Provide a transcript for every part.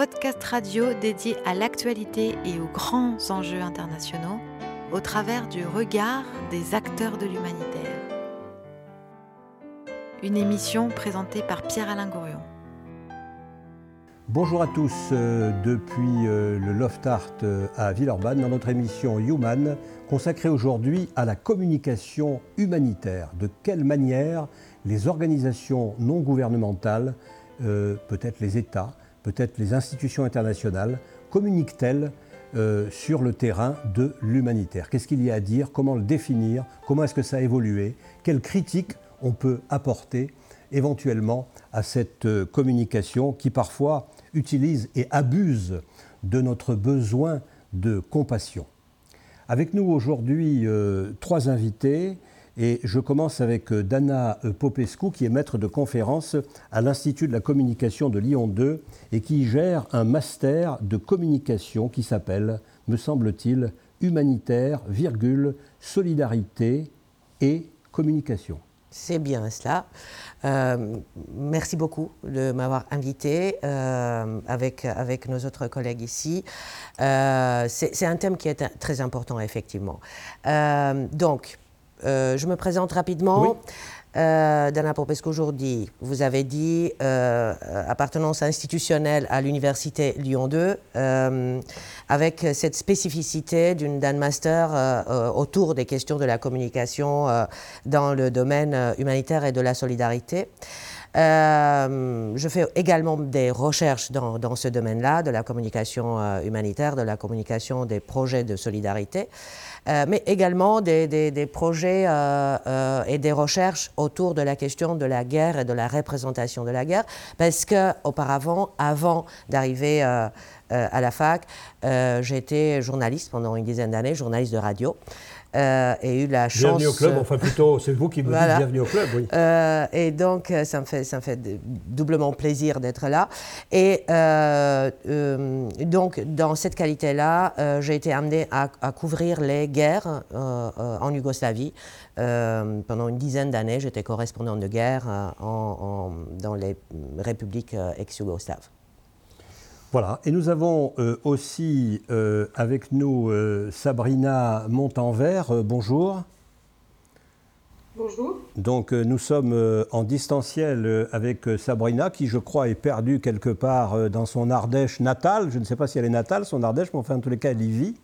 Podcast radio dédié à l'actualité et aux grands enjeux internationaux au travers du regard des acteurs de l'humanitaire. Une émission présentée par Pierre-Alain Gourion. Bonjour à tous euh, depuis euh, le Loft Art euh, à Villeurbanne dans notre émission Human consacrée aujourd'hui à la communication humanitaire. De quelle manière les organisations non gouvernementales, peut-être les États, peut-être les institutions internationales, communiquent-elles sur le terrain de l'humanitaire? Qu'est-ce qu'il y a à dire? Comment le définir? Comment est-ce que ça a évolué? Quelles critiques on peut apporter éventuellement à cette communication qui parfois utilise et abuse de notre besoin de compassion? Avec nous aujourd'hui euh, trois invités et je commence avec euh, Dana Popescu qui est maître de conférence à l'Institut de la communication de Lyon 2 et qui gère un master de communication qui s'appelle, me semble-t-il, humanitaire, virgule, solidarité et communication. C'est bien cela. Euh, merci beaucoup de m'avoir invité euh, avec, avec nos autres collègues ici. Euh, c'est un thème qui est très important, effectivement. donc, je me présente rapidement. Euh, Dana Popescu aujourd'hui, vous avez dit euh, appartenance institutionnelle à l'université Lyon 2, euh, avec cette spécificité d'une Dan Master euh, autour des questions de la communication dans le domaine humanitaire et de la solidarité. Je fais également des recherches dans, ce domaine-là, de la communication humanitaire, de la communication des projets de solidarité. Euh, mais également des, projets euh, euh, et des recherches autour de la question de la guerre et de la représentation de la guerre, parce qu'auparavant, avant d'arriver à la fac, j'étais journaliste pendant une dizaine d'années, journaliste de radio. Euh, et eu la chance. Bienvenue au club, enfin plutôt, c'est vous qui me dites bienvenue au club, oui. Euh, et donc, euh, ça me fait, ça me fait doublement plaisir d'être là. Et euh, donc, dans cette qualité-là, j'ai été amené à, couvrir les guerres en Yougoslavie. pendant une dizaine d'années, j'étais correspondant de guerre en, dans les républiques ex-yougoslaves. Voilà, et nous avons euh, aussi euh, avec nous euh, Sabrina Montanvert. bonjour. Bonjour. Donc nous sommes en distanciel avec Sabrina, qui je crois est perdue quelque part dans son Ardèche natale. Je ne sais pas si elle est natale, son Ardèche, mais enfin en tous les cas elle y vit.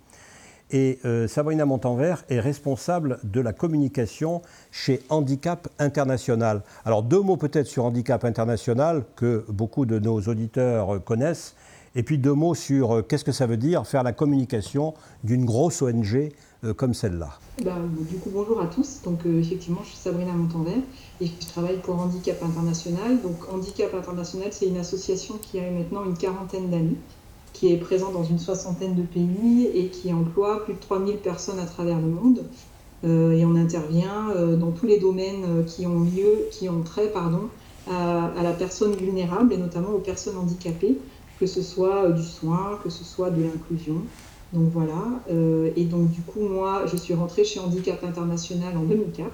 Et Sabrina Montanvert est responsable de la communication chez Handicap International. Alors deux mots peut-être sur Handicap International que beaucoup de nos auditeurs connaissent. Et puis deux mots sur euh, qu'est-ce que ça veut dire faire la communication d'une grosse ONG euh, comme celle-là. Bah, du coup, bonjour à tous. Donc, euh, effectivement, je suis Sabrina Montanvert et je travaille pour Handicap International. Donc, Handicap International, c'est une association qui a maintenant une quarantaine d'années, qui est présente dans une soixantaine de pays et qui emploie plus de 3000 personnes à travers le monde. et on intervient dans tous les domaines qui ont lieu, qui ont trait pardon, à, à la personne vulnérable et notamment aux personnes handicapées que ce soit euh, du soin, que ce soit de l'inclusion. Donc voilà. Euh, et donc du coup, moi, je suis rentrée chez Handicap International en 2004.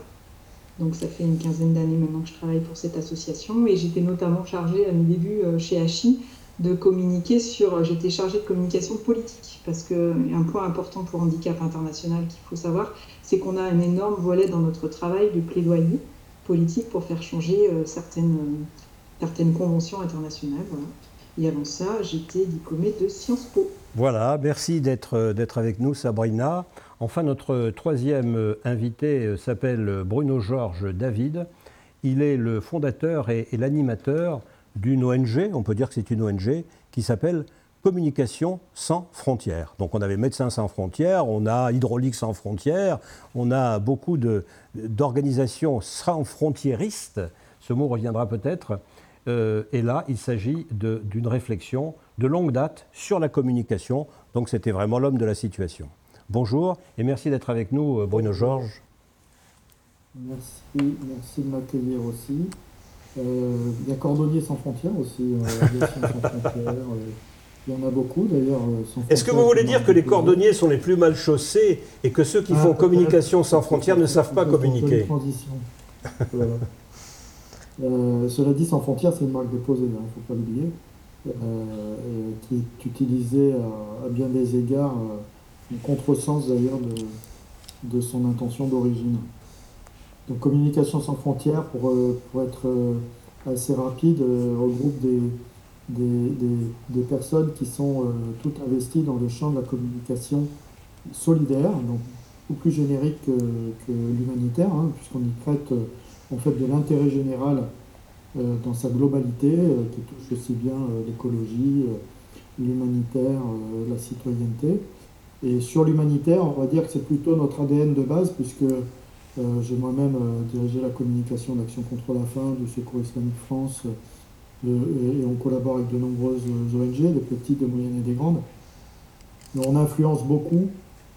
Donc ça fait une quinzaine d'années maintenant que je travaille pour cette association et j'étais notamment chargée à mes débuts euh, chez Hachi de communiquer sur. J'étais chargée de communication politique parce qu'un point important pour Handicap International qu'il faut savoir, c'est qu'on a un énorme volet dans notre travail de plaidoyer politique pour faire changer certaines, certaines conventions internationales. Voilà. Et avant ça, j'étais diplômée de Sciences Po. Voilà, merci d'être avec nous, Sabrina. Enfin, notre troisième euh, invité euh, s'appelle Bruno Georges David. Il est le fondateur et, l'animateur d'une ONG, on peut dire que c'est une ONG, qui s'appelle Communication sans frontières. Donc on avait Médecins sans frontières, on a Hydraulique sans frontières, on a beaucoup d'organisations sans frontiéristes, ce mot reviendra peut-être, euh, et là, il s'agit d'une réflexion de longue date sur la communication. Donc c'était vraiment l'homme de la situation. Bonjour et merci d'être avec nous, euh, Bruno Georges. Merci, merci de m'accueillir aussi. Euh, il y a Cordonniers sans frontières aussi, il y en a beaucoup d'ailleurs. Est-ce que vous voulez dire que les cordonniers sont les plus mal chaussés et que ceux qui ah, font communication sans frontières ne savent pas communiquer Euh, cela dit, Sans Frontières, c'est une marque déposée, il hein, ne faut pas l'oublier. qui est utilisé à, bien des égards, en contresens d'ailleurs de, son intention d'origine. Donc Communication sans frontières, pour, pour être assez rapide, regroupe des, des, des, personnes qui sont toutes investies dans le champ de la communication solidaire, donc plus générique que, l'humanitaire, hein, puisqu'on y traite en fait de l'intérêt général euh, dans sa globalité, euh, qui touche aussi bien euh, l'écologie, l'humanitaire, la citoyenneté. Et sur l'humanitaire, on va dire que c'est plutôt notre ADN de base, puisque j'ai moi-même dirigé la communication d'Action contre la faim du Secours islamique France, et, on collabore avec de nombreuses ONG, des petites, des moyennes et des grandes. On influence beaucoup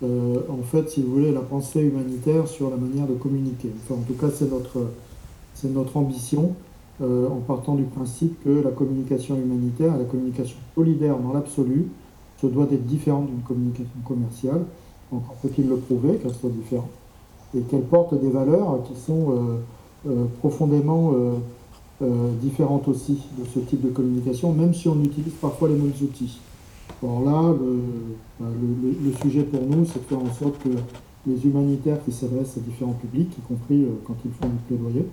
en fait, si vous voulez, la pensée humanitaire sur la manière de communiquer. Enfin, en tout cas, c'est notre, c'est notre ambition. Euh, en partant du principe que la communication humanitaire, la communication solidaire dans l'absolu, se doit d'être différente d'une communication commerciale. Encore faut-il le prouver qu'elle soit différente et qu'elle porte des valeurs qui sont euh, euh, profondément différentes aussi de ce type de communication, même si on utilise parfois les mêmes outils. Alors là, le, le sujet pour nous, c'est de faire en sorte que les humanitaires qui s'adressent à différents publics, y compris quand ils font du plaidoyer,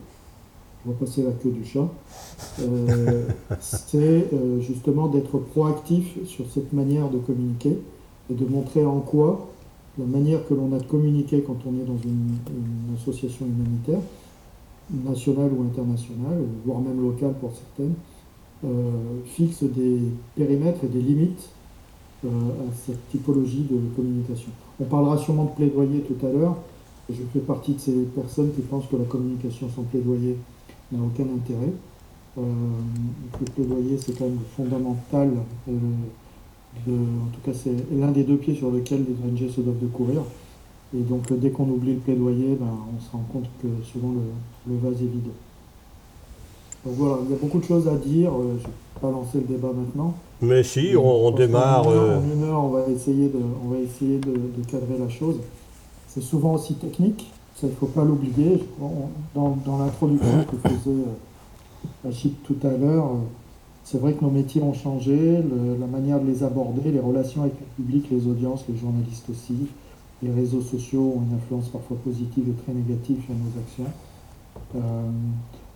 on va passer la queue du chat, euh, c'est euh, justement d'être proactif sur cette manière de communiquer et de montrer en quoi la manière que l'on a de communiquer quand on est dans une, association humanitaire, nationale ou internationale, voire même locale pour certaines, euh, fixe des périmètres et des limites à cette typologie de communication. On parlera sûrement de plaidoyer tout à l'heure. Je fais partie de ces personnes qui pensent que la communication sans plaidoyer n'a aucun intérêt. Euh, le plaidoyer, c'est quand même fondamental. Euh, en tout cas, c'est l'un des deux pieds sur lesquels les ONG se doivent de courir. Et donc, dès qu'on oublie le plaidoyer, ben, on se rend compte que souvent le, vase est vide. Donc voilà, il y a beaucoup de choses à dire. Euh, je ne vais pas lancer le débat maintenant. Mais si, on, démarre. En une, heure, on va essayer de, on va essayer de cadrer la chose. C'est souvent aussi technique il ne faut pas l'oublier. Dans, l'introduction que faisait Achille tout à l'heure, c'est vrai que nos métiers ont changé, la manière de les aborder, les relations avec le public, les audiences, les journalistes aussi. Les réseaux sociaux ont une influence parfois positive et très négative sur nos actions. Euh,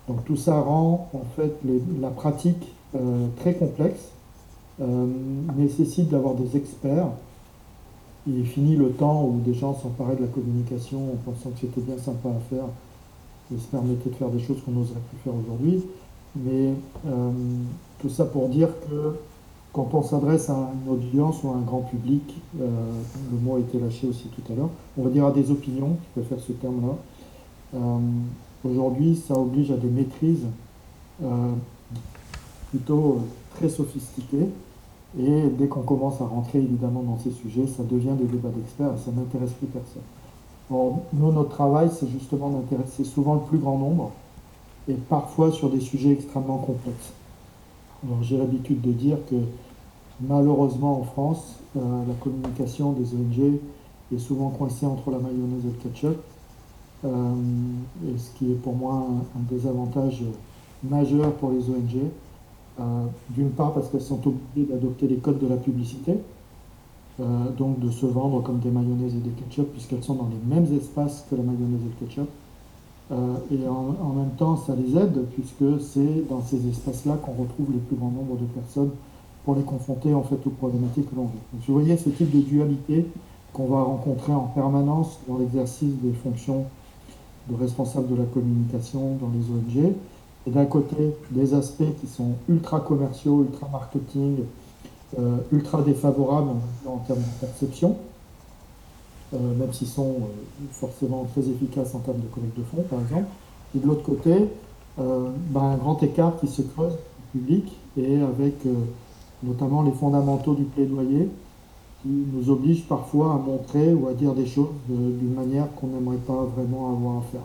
donc tout ça rend en fait la pratique euh, très complexe, euh, nécessite d'avoir des experts il est fini le temps où des gens s'emparaient de la communication en pensant que c'était bien sympa à faire et se permettaient de faire des choses qu'on n'oserait plus faire aujourd'hui. Mais euh, tout ça pour dire que quand on s'adresse à une audience ou à un grand public, euh, le mot a été lâché aussi tout à l'heure, on va dire à des opinions, je préfère ce terme-là. Euh, aujourd'hui, ça oblige à des maîtrises plutôt très sophistiquées et dès qu'on commence à rentrer évidemment dans ces sujets, ça devient des débats d'experts et ça n'intéresse plus personne. nous, notre travail, c'est justement d'intéresser souvent le plus grand nombre et parfois sur des sujets extrêmement complexes. j'ai l'habitude de dire que malheureusement en France, euh, la communication des ONG est souvent coincée entre la mayonnaise et le ketchup. Euh, et ce qui est pour moi un, un désavantage majeur pour les ONG, d'une part parce qu'elles sont obligées d'adopter les codes de la publicité, euh, donc de se vendre comme des mayonnaises et des ketchup, puisqu'elles sont dans les mêmes espaces que la mayonnaise et le ketchup. Euh, et en, même temps, ça les aide, puisque c'est dans ces espaces-là qu'on retrouve les plus grands nombres de personnes pour les confronter en fait aux problématiques que l'on vit. Donc, vous voyez ce type de dualité qu'on va rencontrer en permanence dans l'exercice des fonctions de responsable de la communication dans les ONG et d'un côté des aspects qui sont ultra commerciaux, ultra marketing, euh, ultra défavorables en, termes de perception, euh, même s'ils sont euh, forcément très efficaces en termes de collecte de fonds, par exemple. Et de l'autre côté, ben, un grand écart qui se creuse au public et avec notamment les fondamentaux du plaidoyer qui nous obligent parfois à montrer ou à dire des choses d'une manière qu'on n'aimerait pas vraiment avoir à faire.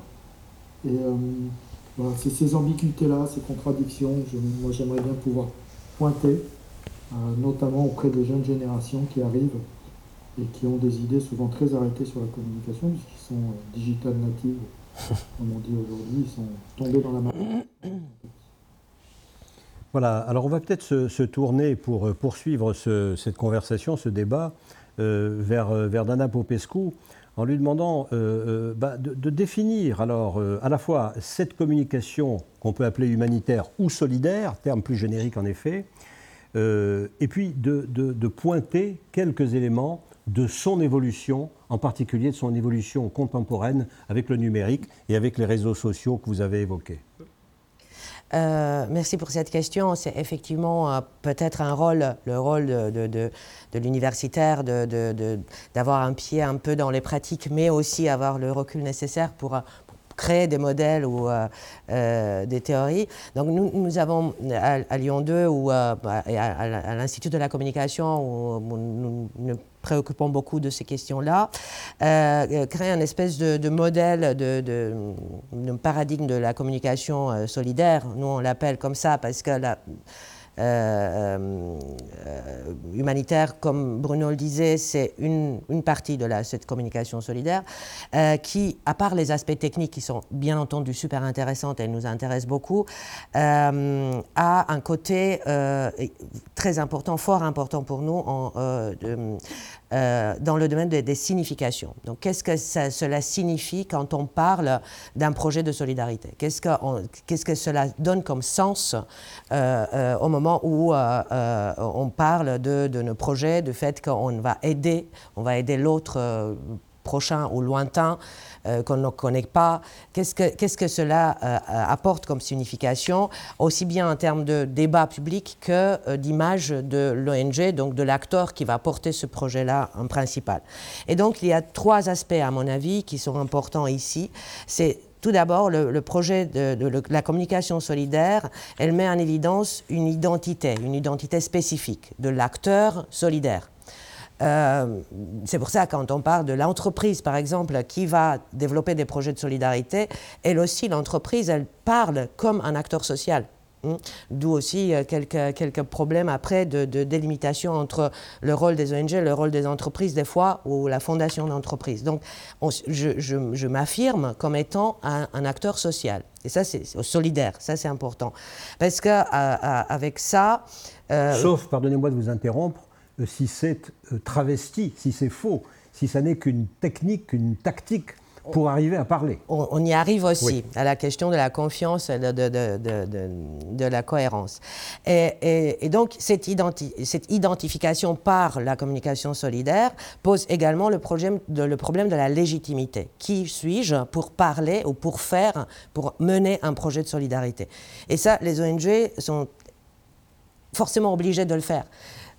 C'est ces ambiguïtés-là, ces contradictions, moi j'aimerais bien pouvoir pointer, euh, notamment auprès des jeunes générations qui arrivent et qui ont des idées souvent très arrêtées sur la communication, puisqu'ils sont euh, digital natives, comme on dit aujourd'hui, ils sont tombés dans la main. Voilà, alors on va peut-être se, tourner pour euh, poursuivre cette conversation, ce débat, euh, vers, vers, Dana Popescu, en lui demandant bah, de, définir alors à la fois cette communication qu'on peut appeler humanitaire ou solidaire, terme plus générique en effet, et puis de, de, pointer quelques éléments de son évolution, en particulier de son évolution contemporaine avec le numérique et avec les réseaux sociaux que vous avez évoqués. Euh, merci pour cette question. C'est effectivement euh, peut-être un rôle, le rôle de, de, l'universitaire, d'avoir un pied un peu dans les pratiques, mais aussi avoir le recul nécessaire pour, créer des modèles ou euh, des théories. Donc nous, avons à, Lyon 2 ou à, l'Institut de la communication, où nous, nous préoccupons beaucoup de ces questions-là, euh, euh, un espèce de, modèle, de, de, paradigme de la communication euh, solidaire. Nous, on l'appelle comme ça parce que la, euh, euh, humanitaire, comme Bruno le disait, c'est une, une, partie de cette communication solidaire euh, qui, à part les aspects techniques qui sont bien entendu super intéressantes et nous intéressent beaucoup, a un côté très important, fort important pour nous dans le domaine des, significations. Donc, qu'est-ce que cela signifie quand on parle d'un projet de solidarité? Qu'est-ce que, cela donne comme sens au moment où euh, euh, on parle de, nos projets, du fait qu'on va aider, on va aider l'autre euh, prochain ou lointain qu'on ne connaît pas. Qu'est-ce que, qu'est-ce que cela apporte comme signification, aussi bien en termes de débat public que d'image de l'ONG, donc de l'acteur qui va porter ce projet-là en principal. Et donc il y a trois aspects, à mon avis, qui sont importants ici. C'est tout d'abord, le, projet de, la communication solidaire, elle met en évidence une identité, une identité spécifique de l'acteur solidaire. Euh, c'est pour ça, quand on parle de l'entreprise, par exemple, qui va développer des projets de solidarité, elle aussi, l'entreprise, elle parle comme un acteur social. Hmm. D'où aussi euh, quelques, quelques problèmes après de, délimitation entre le rôle des ONG, le rôle des entreprises des fois, ou la fondation d'entreprise. Donc je, m'affirme comme étant un, acteur social. Et ça, c'est solidaire, ça c'est important. Parce qu'avec ça... Euh, Sauf, pardonnez-moi de vous interrompre, si c'est travesti, si c'est faux, si ça n'est qu'une technique, une tactique pour arriver à parler. On, y arrive aussi à la question de la confiance, de, de, de, de la cohérence. Et, et, donc, cette, cette, identification par la communication solidaire pose également le problème, de, le problème de la légitimité. Qui suis-je pour parler ou pour faire, pour mener un projet de solidarité? Et ça, les ONG sont forcément obligés de le faire.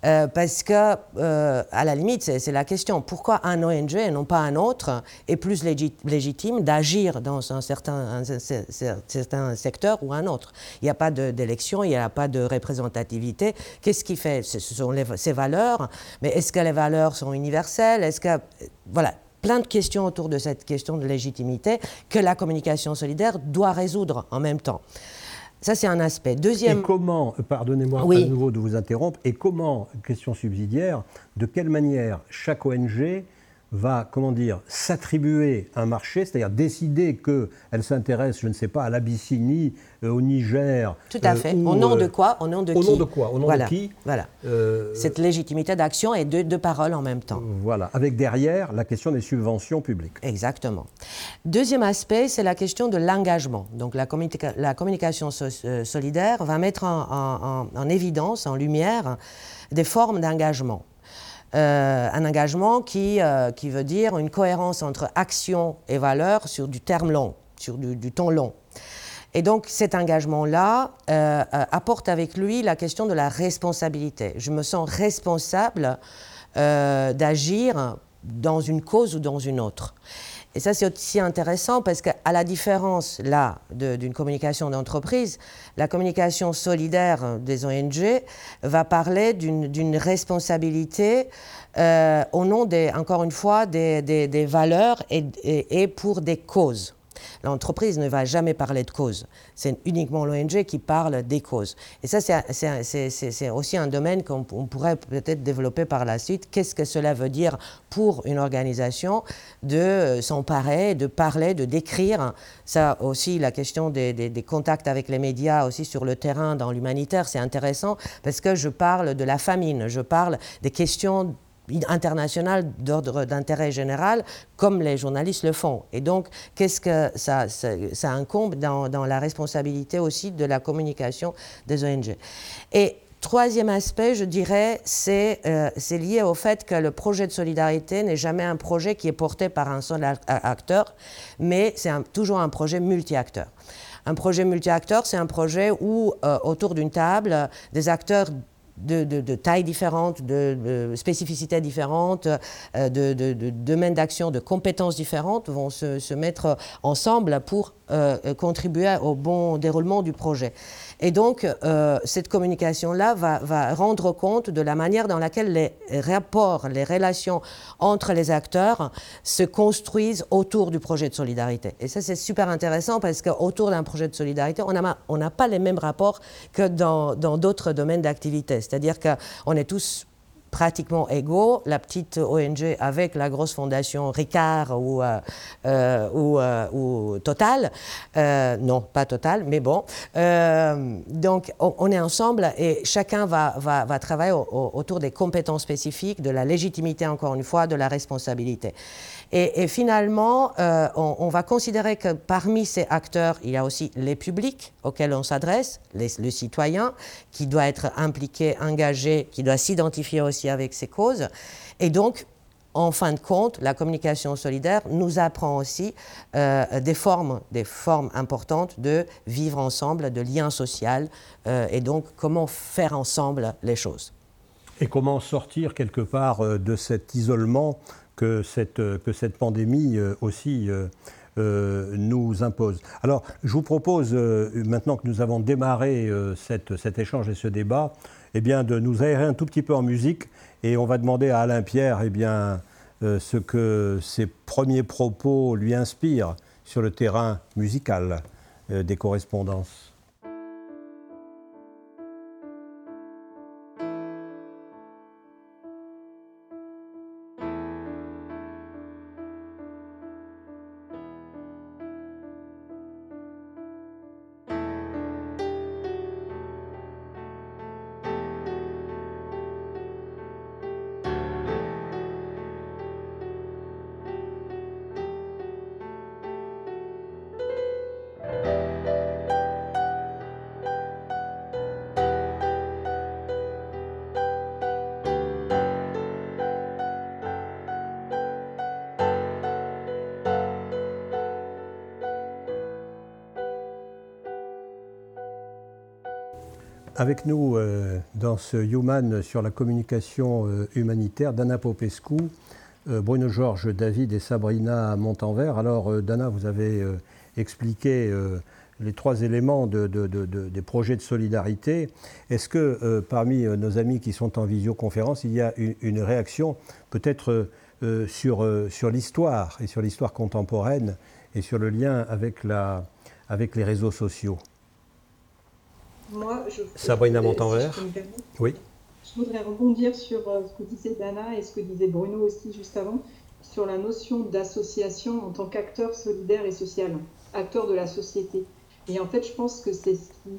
Euh, parce que, euh, à la limite, c'est la question pourquoi un ONG et non pas un autre est plus légitime d'agir dans un certain, secteur ou un autre? Il n'y a pas d'élection, il n'y a pas de représentativité. Qu'est-ce qui fait? Ce sont ces valeurs, mais est-ce que les valeurs sont universelles? Est-ce que. Voilà, plein de questions autour de cette question de légitimité que la communication solidaire doit résoudre en même temps. Ça, c'est un aspect. Deuxième. Et comment, pardonnez-moi à nouveau de vous interrompre, et comment, question subsidiaire, de quelle manière chaque ONG va, comment dire, s'attribuer un marché, c'est-à-dire décider qu'elle s'intéresse, je ne sais pas, à l'Abyssinie, euh, au Niger. Tout à euh, fait. au nom de quoi? Au nom de qui Au nom de quoi? Au nom de qui? Voilà. Euh, Cette légitimité d'action et de, de parole en même temps. Voilà. Avec derrière la question des subventions publiques. Exactement. Deuxième aspect, c'est la question de l'engagement. Donc la, la communication solidaire va mettre en, en évidence, en lumière, des formes d'engagement. Euh, un engagement qui, euh, qui veut dire une cohérence entre action et valeur sur du terme long, sur du, temps long. Et donc cet engagement-là euh, apporte avec lui la question de la responsabilité. Je me sens responsable d'agir dans une cause ou dans une autre. Et ça, c'est aussi intéressant parce qu'à la différence, là, d'une communication d'entreprise, la communication solidaire des ONG va parler d'une responsabilité euh, au nom, des, encore une fois, des, valeurs et, pour des causes. L'entreprise ne va jamais parler de cause. C'est uniquement l'ONG qui parle des causes. Et ça, c'est aussi un domaine qu'on pourrait peut-être développer par la suite. Qu'est-ce que cela veut dire pour une organisation de s'emparer, de parler, de décrire? Ça aussi, la question des, des contacts avec les médias aussi sur le terrain dans l'humanitaire, c'est intéressant parce que je parle de la famine, je parle des questions international d'ordre d'intérêt général, comme les journalistes le font. Et donc, qu'est-ce que ça, ça, incombe dans, la responsabilité aussi de la communication des ONG. Et troisième aspect, je dirais, c'est euh, lié au fait que le projet de solidarité n'est jamais un projet qui est porté par un seul acteur, mais c'est toujours un projet multi-acteur. Un projet multi-acteur, c'est un projet où, euh, autour d'une table, des acteurs de, tailles différentes, de, spécificités différentes, euh, de, domaines d'action, de compétences différentes vont se, se mettre ensemble pour euh, contribuer au bon déroulement du projet. Et donc, euh, cette communication-là va, va, rendre compte de la manière dans laquelle les rapports, les relations entre les acteurs se construisent autour du projet de solidarité. Et ça, c'est super intéressant parce qu'autour d'un projet de solidarité, on n'a pas les mêmes rapports que dans d'autres domaines d'activité. C'est-à-dire qu'on est tous pratiquement égaux, la petite ONG avec la grosse fondation Ricard ou, euh, euh, euh, ou, Total. non, pas Total, mais bon. donc, on, est ensemble et chacun va, va, va travailler autour des compétences spécifiques, de la légitimité, encore une fois, de la responsabilité. Et, finalement, euh, on, va considérer que parmi ces acteurs, il y a aussi les publics auxquels on s'adresse, le citoyen qui doit être impliqué, engagé, qui doit s'identifier aussi avec ces causes. Et donc, en fin de compte, la communication solidaire nous apprend aussi euh, des formes, des formes importantes de vivre ensemble, de lien social, euh, et donc comment faire ensemble les choses. Et comment sortir quelque part de cet isolement que cette, que cette pandémie euh, aussi euh, euh, nous impose. Alors, je vous propose, maintenant que nous avons démarré cette, cet échange et ce débat, eh bien, de nous aérer un tout petit peu en musique et on va demander à Alain Pierre eh bien, ce que ses premiers propos lui inspirent sur le terrain musical des correspondances. Avec nous euh, dans ce Human sur la communication euh, humanitaire, Dana Popescu, euh, Bruno Georges, David et Sabrina Montanvert. Alors, Dana, vous avez expliqué les trois éléments des projets de solidarité. Est-ce que parmi nos amis qui sont en visioconférence, il y a une, réaction peut-être sur, sur l'histoire et sur l'histoire contemporaine et sur le lien avec, la, avec les réseaux sociaux? Moi, je, Sabrina Montanvert. oui. Je voudrais rebondir sur euh, ce que disait Dana et ce que disait Bruno aussi juste avant, sur la notion d'association en tant qu'acteur solidaire et social, acteur de la société. Et en fait, je pense que c'est ce qui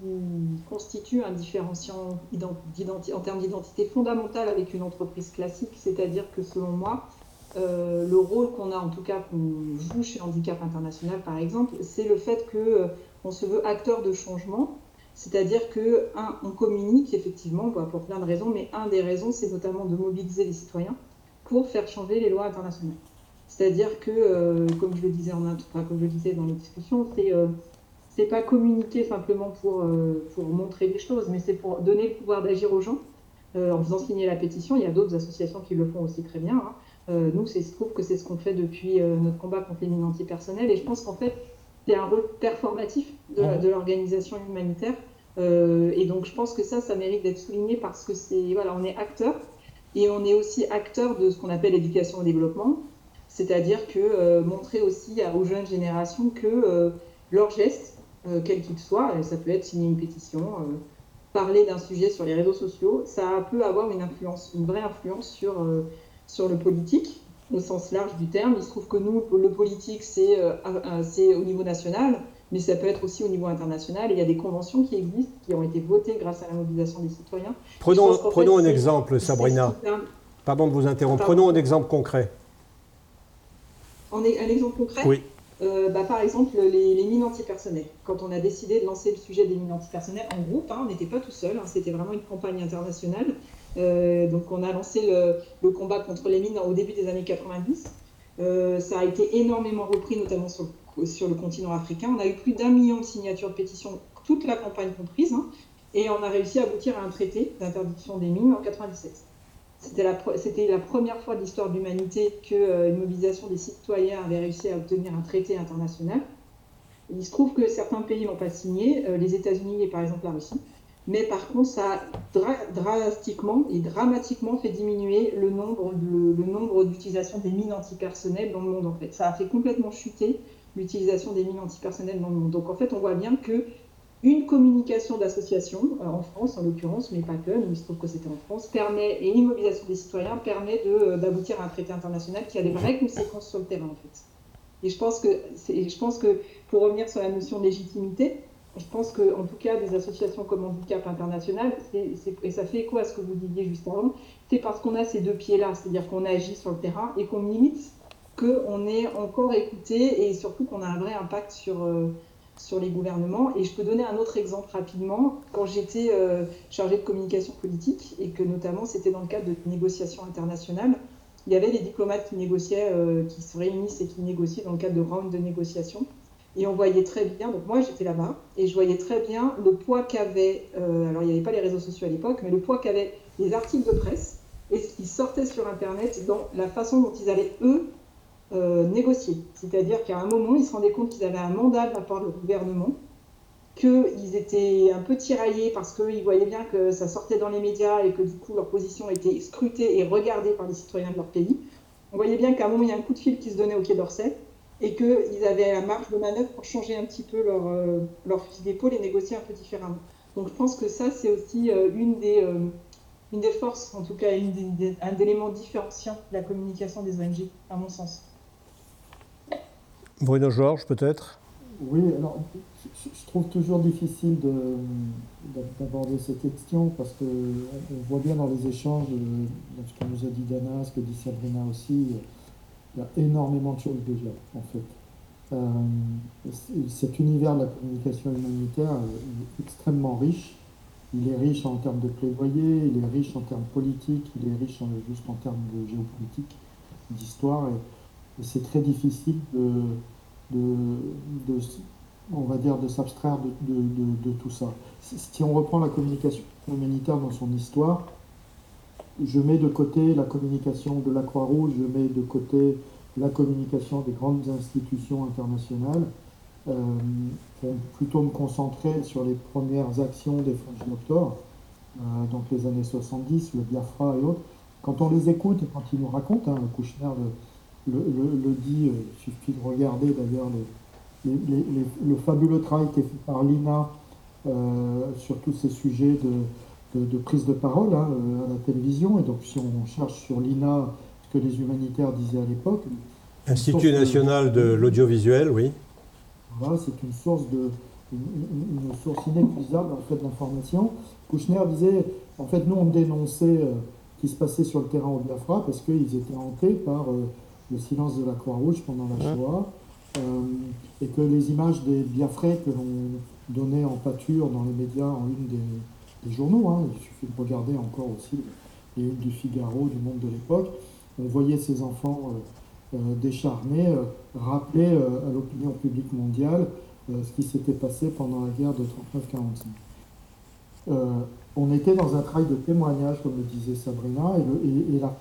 constitue un différenciant en termes d'identité fondamentale avec une entreprise classique, c'est-à-dire que selon moi, euh, le rôle qu'on a, en tout cas qu'on joue chez Handicap International par exemple, c'est le fait qu'on se veut acteur de changement c'est-à-dire que, un, on communique effectivement pour plein de raisons, mais un des raisons, c'est notamment de mobiliser les citoyens pour faire changer les lois internationales. C'est-à-dire que, euh, comme je le disais en comme je le disais dans les discussions, c'est euh, pas communiquer simplement pour, euh, montrer des choses, mais c'est pour donner le pouvoir d'agir aux gens en faisant signer la pétition. Il y a d'autres associations qui le font aussi très bien. Hein. nous, je trouve que c'est ce qu'on fait depuis notre combat contre les mines antipersonnelles, et je pense qu'en fait, c'est un rôle performatif de, l'organisation humanitaire. Euh, et donc je pense que ça, ça mérite d'être souligné parce que c'est voilà, on est acteur et on est aussi acteur de ce qu'on appelle l'éducation au développement. c'est-à-dire que montrer aussi aux jeunes générations que leurs gestes, quels qu'ils soient, ça peut être signer une pétition, parler d'un sujet sur les réseaux sociaux, ça peut avoir une influence, une vraie influence sur, sur le politique au sens large du terme. Il se trouve que nous, le politique, c'est au niveau national, mais ça peut être aussi au niveau international. il y a des conventions qui existent, qui ont été votées grâce à la mobilisation des citoyens. Prenons, prenons un exemple, Sabrina. Pardon de vous interrompre. Prenons un exemple concret. Un exemple concret Oui. Euh, bah, par exemple, les, mines antipersonnelles. Quand on a décidé de lancer le sujet des mines antipersonnelles en groupe, hein, on n'était pas tout seul, hein, c'était vraiment une campagne internationale. Euh, donc on a lancé le, combat contre les mines au début des années 90. Euh, ça a été énormément repris, notamment sur, le continent africain. On a eu plus d'un million de signatures de pétitions, toute la campagne comprise, hein, et on a réussi à aboutir à un traité d'interdiction des mines en 97. C'était la, la, première fois de l'histoire de l'humanité qu'une euh, mobilisation des citoyens avait réussi à obtenir un traité international. Il se trouve que certains pays n'ont pas signé, euh, les États-Unis et par exemple la Russie. Mais par contre, ça a drastiquement et dramatiquement fait diminuer le nombre, le nombre d'utilisations des mines antipersonnelles dans le monde. En fait, ça a fait complètement chuter l'utilisation des mines antipersonnelles dans le monde. Donc en fait, on voit bien que une communication d'association, euh, en France en l'occurrence, mais pas que, mais il se trouve que c'était en France, permet, et une mobilisation des citoyens permet euh, d'aboutir à un traité international qui a des vraies conséquences sur le terrain en fait. Et je pense que, je pense que pour revenir sur la notion de légitimité, je pense qu'en tout cas, des associations comme Handicap International, et ça fait écho à ce que vous disiez juste avant, c'est parce qu'on a ces deux pieds-là, c'est-à-dire qu'on agit sur le terrain et qu'on limite qu'on est encore écouté et surtout qu'on a un vrai impact sur, euh, sur les gouvernements. Et je peux donner un autre exemple rapidement. Quand j'étais euh, chargée de communication politique, et que notamment c'était dans le cadre de négociations internationales, il y avait des diplomates qui négociaient, euh, qui se réunissent et qui négociaient dans le cadre de rounds de négociation. Et on voyait très bien, donc moi j'étais là-bas, et je voyais très bien le poids qu'avaient, euh, alors il n'y avait pas les réseaux sociaux à l'époque, mais le poids qu'avaient les articles de presse et ce qui sortait sur Internet dans la façon dont ils allaient, eux, euh, négocier. C'est-à-dire qu'à un moment, ils se rendaient compte qu'ils avaient un mandat de la part du gouvernement, qu'ils étaient un peu tiraillés parce qu'ils voyaient bien que ça sortait dans les médias et que du coup leur position était scrutée et regardée par les citoyens de leur pays. On voyait bien qu'à un moment, il y a un coup de fil qui se donnait au Quai d'Orsay et qu'ils avaient la marge de manœuvre pour changer un petit peu leur, euh, leur fusil d'épaule et négocier un peu différemment. Donc je pense que ça, c'est aussi euh, une, des, une des forces, en tout cas une un élément différenciant de la communication des ONG, à mon sens. Bruno Georges, peut-être? Oui, alors je trouve toujours difficile d'aborder cette question parce qu'on on voit bien dans les échanges, ce que nous a dit Dana, ce que dit Sabrina aussi, il y a énormément de choses déjà, en fait. Euh, cet univers de la communication humanitaire est extrêmement riche. Il est riche en termes de plaidoyer, il est riche en termes politiques, il est riche en, juste en termes de géopolitique, d'histoire. Et, c'est très difficile de, on va dire, de s'abstraire de, tout ça. Si on reprend la communication humanitaire dans son histoire, je mets de côté la communication de la Croix-Rouge, je mets de côté la communication des grandes institutions internationales, euh, pour plutôt me concentrer sur les premières actions des French Doctors, euh, donc les années 70, le Biafra et autres. Quand on les écoute et quand ils nous racontent, hein, Kouchner le, dit, euh, il suffit de regarder d'ailleurs le fabuleux travail qui est fait par l'INA euh, sur tous ces sujets de, prise de parole hein, euh, à la télévision. Et donc, si on cherche sur l'INA ce que les humanitaires disaient à l'époque. Institut national de, l'audiovisuel, oui. Voilà, c'est une source de, une, source inépuisable en fait d'information. Kouchner disait, en fait, nous on dénonçait ce qui se passait sur le terrain au Biafra parce qu'ils étaient hantés par le silence de la Croix-Rouge pendant la Shoah, euh, et que les images des biafrais que l'on donnait en pâture dans les médias en une des, journaux, hein, il suffit de regarder encore aussi les du Figaro, du Monde de l'époque, on voyait ces enfants euh, euh, décharnés rappeler à l'opinion publique mondiale ce qui s'était passé pendant la guerre de 39-45. on était dans un travail de témoignage, comme le disait Sabrina, et, et la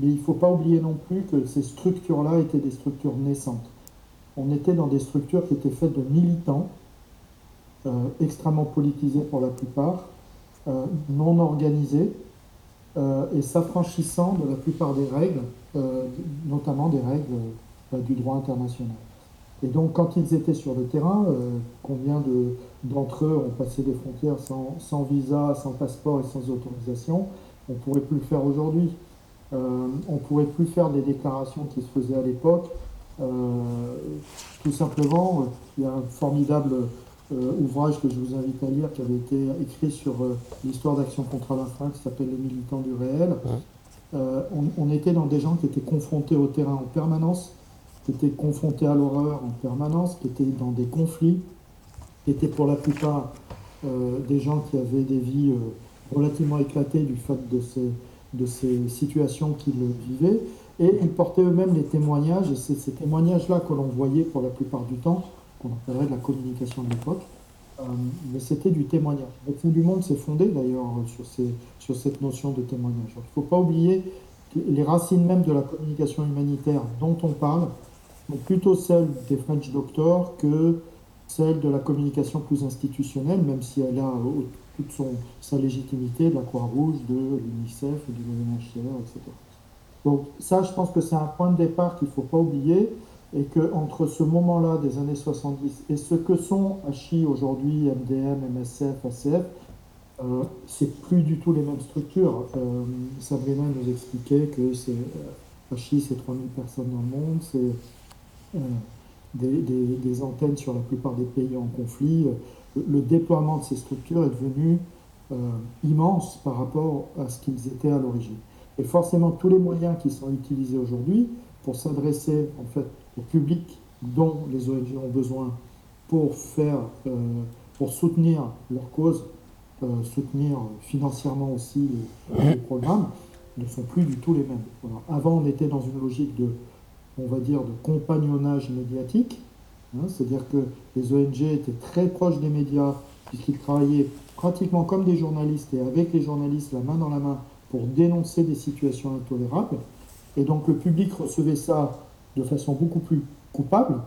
mais il ne faut pas oublier non plus que ces structures-là étaient des structures naissantes. On était dans des structures qui étaient faites de militants, euh, extrêmement politisés pour la plupart, euh, non organisés, et s'affranchissant de la plupart des règles, notamment des règles du droit international. Et donc, quand ils étaient sur le terrain, combien d'entre eux ont passé des frontières sans, visa, sans passeport et sans autorisation On ne pourrait plus le faire aujourd'hui. Euh, on ne pourrait plus faire des déclarations qui se faisaient à l'époque. Euh, tout simplement, il y a un formidable euh, ouvrage que je vous invite à lire qui avait été écrit sur l'histoire d'Action contre faim qui s'appelle Les militants du réel. On, était dans des gens qui étaient confrontés au terrain en permanence, qui étaient confrontés à l'horreur en permanence, qui étaient dans des conflits, qui étaient pour la plupart des gens qui avaient des vies relativement éclatées du fait de ces, de ces situations qu'ils vivaient, et ils portaient eux-mêmes les témoignages, et c'est ces témoignages-là que l'on voyait pour la plupart du temps, qu'on appellerait de la communication de l'époque, euh, mais c'était du témoignage. Le fond du monde s'est fondé d'ailleurs sur, sur cette notion de témoignage. il ne faut pas oublier que les racines même de la communication humanitaire dont on parle sont plutôt celles des French Doctors que celles de la communication plus institutionnelle, même si elle a toute son, sa légitimité de la Croix-Rouge, de l'UNICEF, du UNHCR, etc. Donc ça, je pense que c'est un point de départ qu'il ne faut pas oublier et qu'entre ce moment-là des années 70 et ce que sont HI aujourd'hui, MDM, MSF, ACF, euh, c'est plus du tout les mêmes structures. Euh, Sabrina nous expliquait que c'est HI, c'est 3000 personnes dans le monde, c'est euh, des, des, antennes sur la plupart des pays en conflit le déploiement de ces structures est devenu euh, immense par rapport à ce qu'ils étaient à l'origine. Et forcément, tous les moyens qui sont utilisés aujourd'hui pour s'adresser en fait au public dont les ONG ont besoin pour faire, euh, pour soutenir leur cause, euh, soutenir financièrement aussi les, programmes, ne sont plus du tout les mêmes. Avant, on était dans une logique de, on va dire, de compagnonnage médiatique, Hein, c'est-à-dire que les ONG étaient très proches des médias, puisqu'ils travaillaient pratiquement comme des journalistes et avec les journalistes la main dans la main pour dénoncer des situations intolérables. Et donc le public recevait ça de façon beaucoup plus coupable,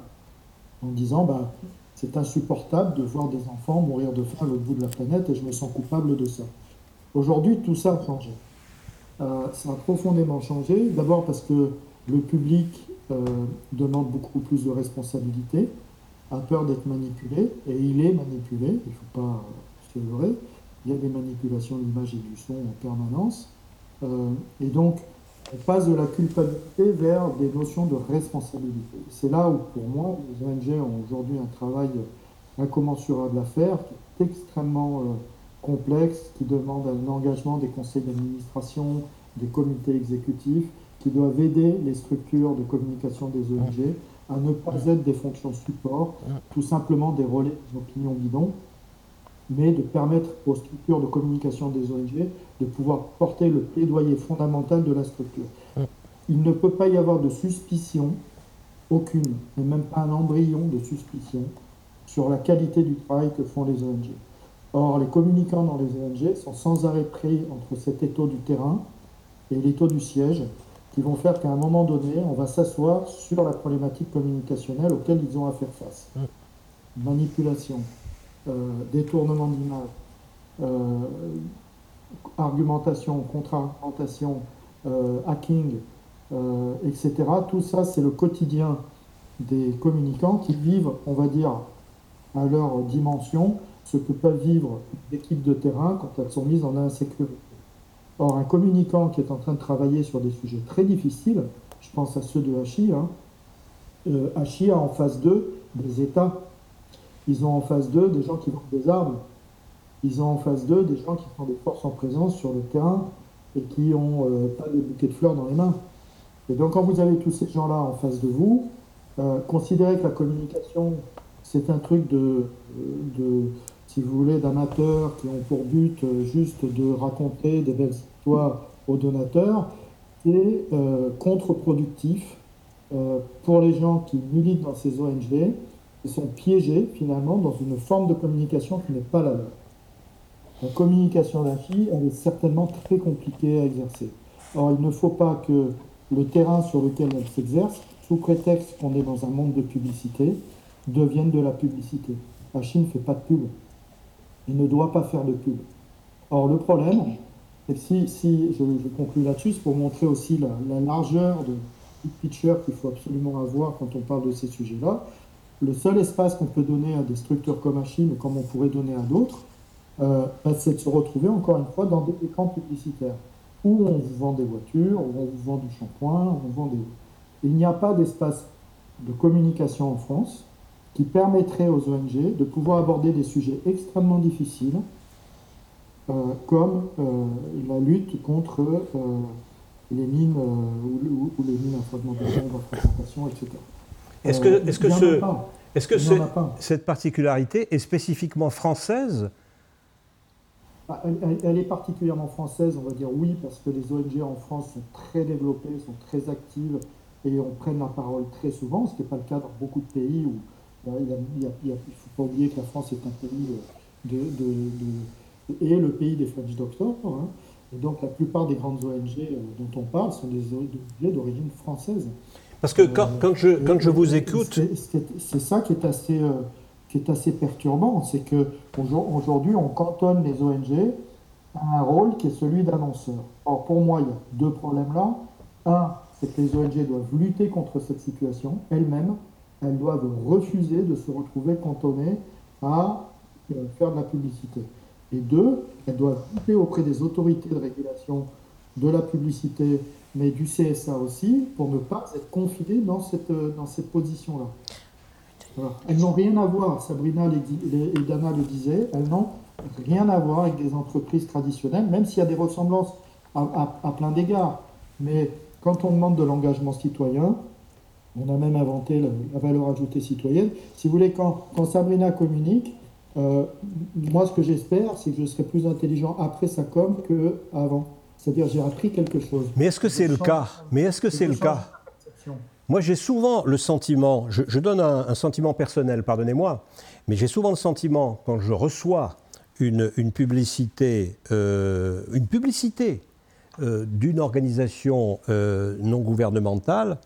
en disant bah, c'est insupportable de voir des enfants mourir de faim à bout de la planète et je me sens coupable de ça. Aujourd'hui, tout ça a changé. Euh, ça a profondément changé, d'abord parce que le public euh, demande beaucoup plus de responsabilité, a peur d'être manipulé, et il est manipulé, il ne faut pas se leurrer. Il y a des manipulations de l'image et du son en permanence. Euh, et donc, on passe de la culpabilité vers des notions de responsabilité. C'est là où, pour moi, les ONG ont aujourd'hui un travail incommensurable à faire, qui est extrêmement euh, complexe, qui demande un engagement des conseils d'administration, des comités exécutifs, qui doivent aider les structures de communication des ONG à ne pas être des fonctions support, tout simplement des relais d'opinion bidon, mais de permettre aux structures de communication des ONG de pouvoir porter le plaidoyer fondamental de la structure. Il ne peut pas y avoir de suspicion, aucune, et même pas un embryon de suspicion, sur la qualité du travail que font les ONG. Or, les communicants dans les ONG sont sans arrêt pris entre cet étau du terrain et l'étau du siège, qui vont faire qu'à un moment donné, on va s'asseoir sur la problématique communicationnelle auquel ils ont à faire face. Mm. Manipulation, détournement d'image, euh, argumentation, contre-argumentation, euh, hacking, etc. Tout ça, c'est le quotidien des communicants qui vivent, on va dire, à leur dimension, ce que peuvent vivre l'équipe de terrain quand elles sont mises en insécurité. Or, un communicant qui est en train de travailler sur des sujets très difficiles, je pense à ceux de Hachi, hein, euh, a en face d'eux des États. Ils ont en face d'eux des gens qui vendent des armes. Ils ont en face d'eux des gens qui font des forces en présence sur le terrain et qui n'ont euh, pas des bouquets de fleurs dans les mains. Et donc, quand vous avez tous ces gens-là en face de vous, euh, considérez que la communication, c'est un truc de, de, vous voulez, d'amateurs qui ont pour but euh, juste de raconter des belles histoires aux donateurs, c'est euh, contre-productif euh, pour les gens qui militent dans ces ONG, qui sont piégés finalement dans une forme de communication qui n'est pas la leur. La communication d'un fille, elle est certainement très compliquée à exercer. Or, il ne faut pas que le terrain sur lequel elle s'exerce, sous prétexte qu'on est dans un monde de publicité, devienne de la publicité. La Chine ne fait pas de pub il ne doit pas faire de pub. Or, le problème, Et si, si je, conclue là-dessus, c'est pour montrer aussi la, la largeur de picture qu'il faut absolument avoir quand on parle de ces sujets-là. Le seul espace qu'on peut donner à des structures comme Achille, comme on pourrait donner à d'autres, euh, bah, c'est de se retrouver encore une fois dans des écrans publicitaires où on vous vend des voitures, où on vous vend du shampoing, on vend des... Il n'y a pas d'espace de communication en France qui permettrait aux ONG de pouvoir aborder des sujets extrêmement difficiles euh, comme euh, la lutte contre les mines ou, les mines à fragmentation, etc. Est-ce que, est -ce que, ce, est -ce que ce, cette particularité est spécifiquement française? Ah, elle, elle, est particulièrement française, on va dire oui, parce que les ONG en France sont très développées, sont très actives et on prenne la parole très souvent, ce qui n'est pas le cas dans beaucoup de pays où il ne faut pas oublier que la France est un pays de, de, de, et le pays des French Doctors. Hein, et donc la plupart des grandes ONG euh, dont on parle sont des ONG d'origine française. Parce que quand, quand, je, quand je vous écoute... C'est ça qui est assez, euh, qui est assez perturbant, c'est qu'aujourd'hui on cantonne les ONG à un rôle qui est celui d'annonceur. Or pour moi il y a deux problèmes là. Un, c'est que les ONG doivent lutter contre cette situation elles-mêmes. Elles doivent refuser de se retrouver cantonnées à euh, faire de la publicité. Et deux, elles doivent lutter auprès des autorités de régulation de la publicité, mais du CSA aussi, pour ne pas être confinées dans cette, euh, dans cette position-là. Elles n'ont rien à voir, Sabrina et Dana le disaient, elles n'ont rien à voir avec des entreprises traditionnelles, même s'il y a des ressemblances à, à, plein d'égards. Mais quand on demande de l'engagement citoyen, on a même inventé la, valeur ajoutée citoyenne. Si vous voulez, quand, quand Sabrina communique, euh, moi, ce que j'espère, c'est que je serai plus intelligent après sa com qu'avant. C'est-à-dire, j'ai appris quelque chose. Mais est-ce que c'est le cas Mais est-ce que c'est le cas Moi, j'ai souvent le sentiment, je, donne un, sentiment personnel, pardonnez-moi, mais j'ai souvent le sentiment, quand je reçois une, une publicité, euh, une publicité euh, d'une organisation euh, non gouvernementale,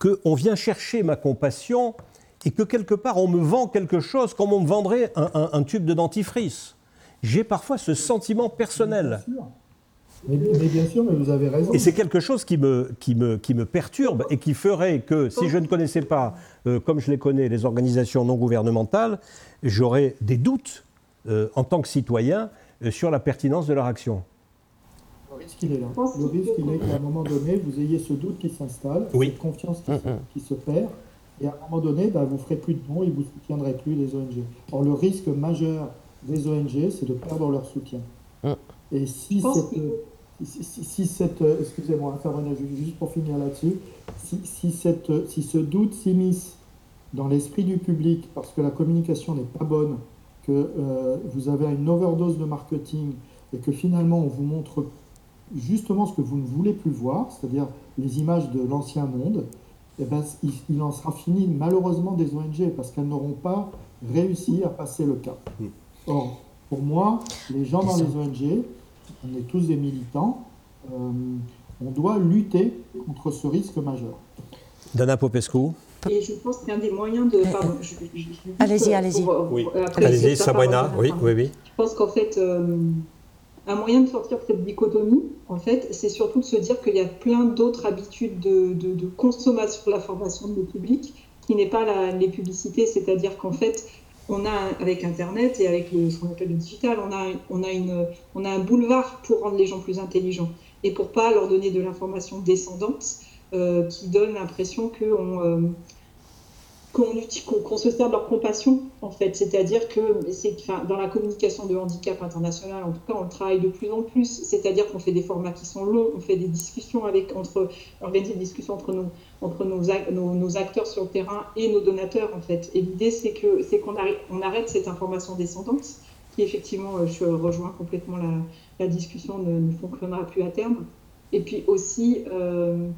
qu'on vient chercher ma compassion et que quelque part on me vend quelque chose comme on me vendrait un, tube de dentifrice. J'ai parfois ce sentiment personnel. Mais, bien sûr, mais vous avez raison. Et c'est quelque chose qui me, qui, me, qui me perturbe et qui ferait que si je ne connaissais pas, euh, comme je les connais, les organisations non gouvernementales, j'aurais des doutes en tant que citoyen sur la pertinence de leur action. Le risque, il est là. Le risque, il est qu'à un moment donné, vous ayez ce doute qui s'installe, cette confiance qui, se, qui, se, perd, et à un moment donné, bah, vous ne ferez plus de dons et vous ne soutiendrez plus les ONG. Or, le risque majeur des ONG, c'est de perdre leur soutien. Et si cette, si, si cette, excusez-moi, juste pour finir là-dessus, si, si, cette, si ce doute s'immisce dans l'esprit du public parce que la communication n'est pas bonne, que euh, vous avez une overdose de marketing et que finalement on vous montre justement ce que vous ne voulez plus voir, c'est-à-dire les images de l'ancien monde, eh ben, il, en sera fini malheureusement des ONG parce qu'elles n'auront pas réussi à passer le cap. Hmm. Or, pour moi, les gens dans les ONG, on est tous des militants, euh, on doit lutter contre ce risque majeur. Dana Popescu et je pense qu'un des moyens de. Allez-y, allez-y. Oui. Allez-y, Sabrina. Oui, oui, oui. Je pense qu'en fait, euh, un moyen de sortir de cette dichotomie, en fait, c'est surtout de se dire qu'il y a plein d'autres habitudes de, de, consommation de la formation de nos publics qui n'est pas la, les publicités, c'est-à-dire qu'en fait, on a avec Internet et avec ce qu'on appelle le digital, on a, une, on a un boulevard pour rendre les gens plus intelligents et pour pas leur donner de l'information descendante euh, qui donne l'impression qu'on qu'on se sert de leur compassion, en fait. C'est-à-dire que dans la communication de handicap international, en tout cas, on travaille de plus en plus. C'est-à-dire qu'on fait des formats qui sont longs, on fait des discussions avec, entre, organise des discussions entre, nos, entre nos, acteurs sur le terrain et nos donateurs, en fait. Et l'idée, c'est, qu'on arrête, cette information descendante, qui effectivement, euh, je rejoins complètement la, discussion, ne, ne, fonctionnera plus à terme. Et puis aussi, euh,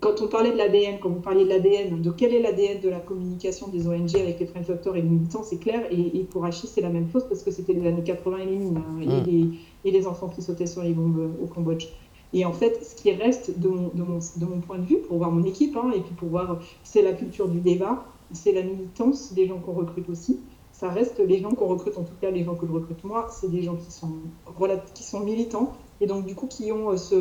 quand on parlait de l'ADN, quand vous parliez de l'ADN, de quel est l'ADN de la communication des ONG avec les French Doctors et les militants, c'est clair. Et, pour Achille, c'est la même chose parce que c'était les années 80 et les mines, hein, et, mm. les, et, les, enfants qui sautaient sur les bombes euh, au Cambodge. Et en fait, ce qui reste de mon, de mon, de mon point de vue, pour voir mon équipe, hein, et puis pour voir, c'est la culture du débat, c'est la militance des gens qu'on recrute aussi, ça reste les gens qu'on recrute, en tout cas les gens que je recrute moi, c'est des gens qui sont, qui sont militants et donc du coup qui ont euh, ce,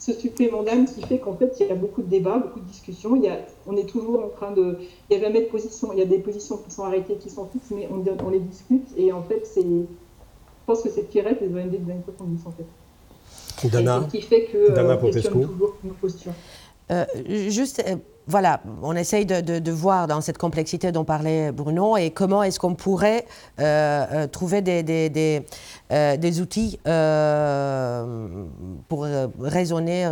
ce supplément d'âme qui fait qu'en fait il y a beaucoup de débats, beaucoup de discussions. Il y a, on est toujours en train de, il n'y a jamais de position, il y a des positions qui sont arrêtées, qui sont fixes, mais on, on les discute et en fait c'est, je pense que c'est ce qui reste des ONG des années 70 en fait. Dana, et ce qui fait que Dana euh, toujours nos postures. Euh, juste, euh, voilà, on essaye de, voir dans cette complexité dont parlait Bruno et comment est-ce qu'on pourrait euh, trouver des, des, outils pour raisonner,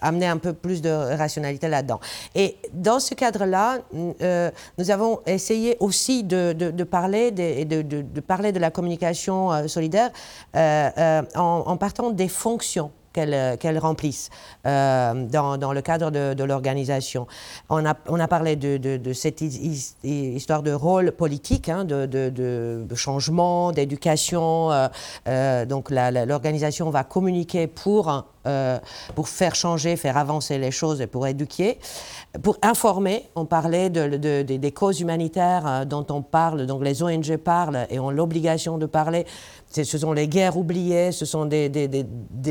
amener un peu plus de rationalité là-dedans. Et dans ce cadre-là, nous avons essayé aussi de, parler, de, parler de la communication solidaire en partant des fonctions qu'elles euh, remplissent euh, dans, le cadre de, l'organisation. On a, parlé de, cette histoire de rôle politique, hein, de, changement, d'éducation. Euh, donc l'organisation va communiquer pour pour faire changer, faire avancer les choses et pour éduquer. Pour informer, on parlait des causes humanitaires dont on parle, donc les ONG parlent et ont l'obligation de parler ce sont les guerres oubliées, ce sont des,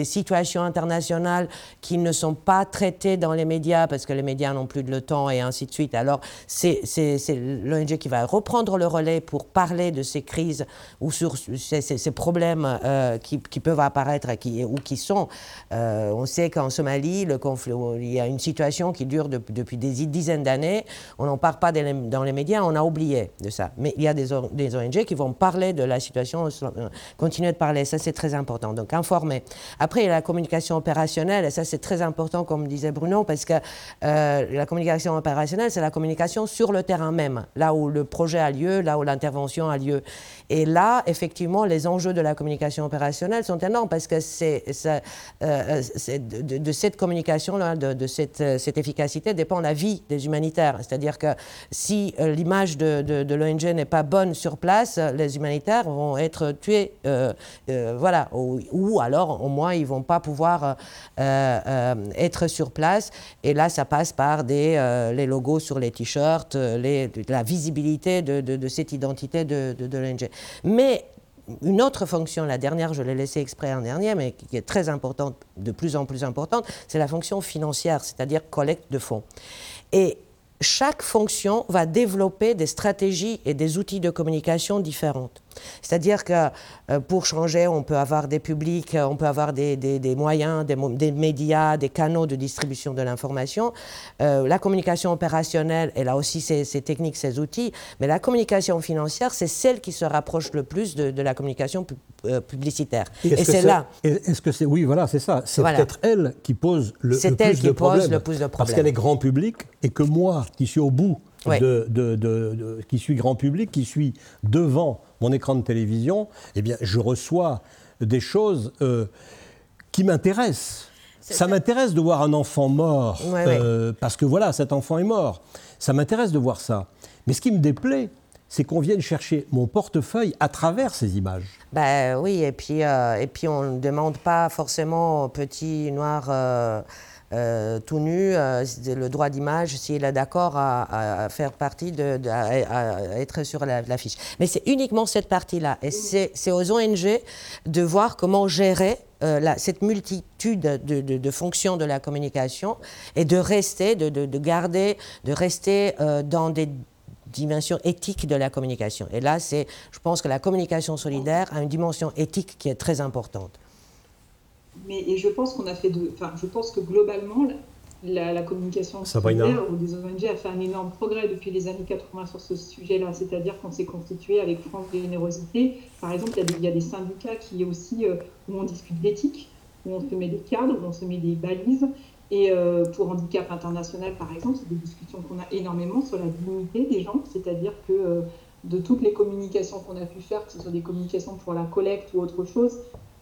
situations internationales qui ne sont pas traitées dans les médias parce que les médias n'ont plus de le temps et ainsi de suite. Alors, c'est l'ONG qui va reprendre le relais pour parler de ces crises ou sur ces, problèmes euh, qui, peuvent apparaître ou qui sont. Euh, on sait qu'en Somalie, il y a une situation qui dure depuis des dizaines d'années. On n'en parle pas dans les médias, on a oublié de ça. Mais il y a des ONG qui vont parler de la situation continuer de parler, ça c'est très important. Donc informer. Après, il y a la communication opérationnelle, et ça c'est très important, comme disait Bruno, parce que euh, la communication opérationnelle, c'est la communication sur le terrain même, là où le projet a lieu, là où l'intervention a lieu. Et là, effectivement, les enjeux de la communication opérationnelle sont énormes, parce que c'est, euh, euh, de, cette communication-là, de, cette, cette, efficacité, dépend la vie des humanitaires. C'est-à-dire que si l'image de, l'ONG n'est pas bonne sur place, les humanitaires vont être tués euh, euh, voilà, ou, alors au moins ils vont pas pouvoir euh, être sur place. Et là, ça passe par des, les logos sur les t-shirts, la visibilité de, cette identité de, de l'ONG. Mais une autre fonction, la dernière, je l'ai laissée exprès en dernier, mais qui est très importante, de plus en plus importante, c'est la fonction financière, c'est-à-dire collecte de fonds. Et chaque fonction va développer des stratégies et des outils de communication différentes. C'est-à-dire que euh, pour changer, on peut avoir des publics, on peut avoir des, moyens, des, médias, des canaux de distribution de l'information. Euh, la communication opérationnelle, elle a aussi ses, techniques, ses outils, mais la communication financière, c'est celle qui se rapproche le plus de, la communication euh, publicitaire. Et, c'est là. Est-ce que c'est oui, voilà, c'est ça. C'est peut-être elle qui pose le, le, plus, de problèmes, le plus de problèmes. Parce qu'elle est grand public et que moi, qui suis au bout de, qui suis grand public, qui suis devant mon écran de télévision, eh bien, je reçois des choses euh, qui m'intéressent. Ça m'intéresse de voir un enfant mort, euh, parce que voilà, cet enfant est mort. Ça m'intéresse de voir ça. Mais ce qui me déplaît, c'est qu'on vienne chercher mon portefeuille à travers ces images. Ben oui, et puis, euh, et puis on ne demande pas forcément au petit noir euh, tout nu, euh, le droit d'image, s'il est d'accord à, faire partie, de, à, être sur l'affiche. Mais c'est uniquement cette partie-là. Et c'est aux ONG de voir comment gérer euh, cette multitude de, fonctions de la communication et de rester, de, garder, de rester dans des dimensions éthiques de la communication. Et là, je pense que la communication solidaire a une dimension éthique qui est très importante mais et je pense qu'on a fait de, enfin, je pense que globalement, la, communication solidaire ou des ONG a fait un énorme progrès depuis les années 80 sur ce sujet-là. C'est-à-dire qu'on s'est constitué avec France Générosité. Par exemple, il y, a des, syndicats qui aussi euh, où on discute d'éthique, où on se met des cadres, où on se met des balises. Et euh, pour Handicap International, par exemple, c'est des discussions qu'on a énormément sur la dignité des gens. C'est-à-dire que euh, de toutes les communications qu'on a pu faire, que ce soit des communications pour la collecte ou autre chose,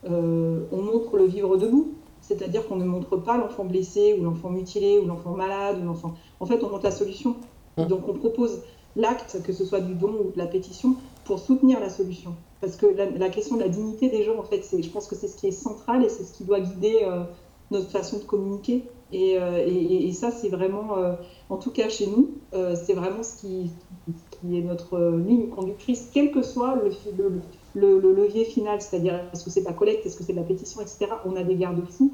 on montre le vivre debout, c'est-à-dire qu'on ne montre pas l'enfant blessé ou l'enfant mutilé ou l'enfant malade ou l'enfant. En fait, on montre la solution. Mmh. donc, on propose l'acte, que ce soit du don ou de la pétition, pour soutenir la solution. Parce que la, question de la dignité des gens, en fait, je pense que c'est ce qui est central et c'est ce qui doit guider euh, notre façon de communiquer. Et, et, ça, c'est vraiment, en tout cas chez nous, c'est vraiment ce qui, qui, est notre ligne conductrice, quel que soit le, le, le, levier final, c'est-à-dire est-ce que c'est de la collecte, est-ce que c'est de la pétition, etc. On a des garde-fous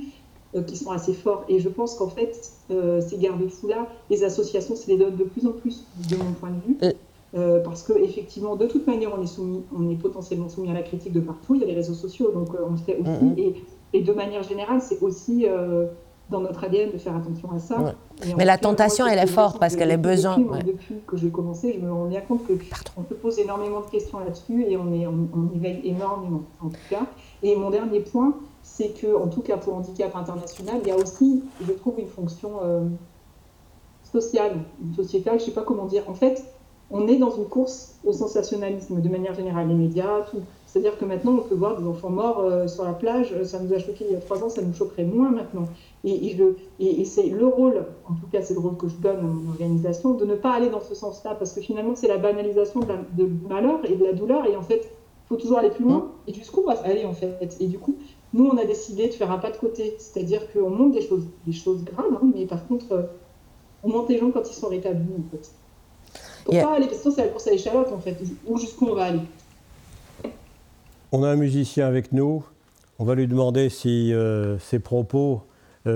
qui sont assez forts. Et je pense qu'en fait, ces garde-fous-là, les associations se les donnent de plus en plus, de mon point de vue. Euh, parce que effectivement, de toute manière, on est soumis, on est potentiellement soumis à la critique de partout. Il y a les réseaux sociaux, donc euh, on le fait aussi. Mm-hmm. et, et, de manière générale, c'est aussi euh, dans notre ADN de faire attention à ça. Mais la tentation, elle est forte parce qu'elle est besoin. Depuis, que j'ai commencé, je me rends bien compte que on se pose énormément de questions là-dessus et on, est, on, on éveille énormément, en tout cas. Et mon dernier point, c'est que, en tout cas pour handicap international, il y a aussi, je trouve, une fonction sociale, sociétale, je ne sais pas comment dire. En fait, on est dans une course au sensationnalisme de manière générale, les médias, tout. C'est-à-dire que maintenant, on peut voir des enfants morts euh, sur la plage. Ça nous a choqué il y a trois ans, ça nous choquerait moins maintenant. Et, et, c'est le rôle, en tout cas c'est le rôle que je donne à mon organisation, de ne pas aller dans ce sens-là, parce que finalement, c'est la banalisation de, de, malheur et de la douleur. Et en fait, il faut toujours aller plus loin. Et jusqu'où on va aller, en fait Et du coup, nous, on a décidé de faire un pas de côté. C'est-à-dire qu'on monte des choses, des choses graves, hein, mais par contre, euh, on monte les gens quand ils sont rétablis, en fait. Pour pas aller, parce que c'est la course à l'échalote en fait, où jusqu'où on va aller. On a un musicien avec nous. On va lui demander si euh, ses propos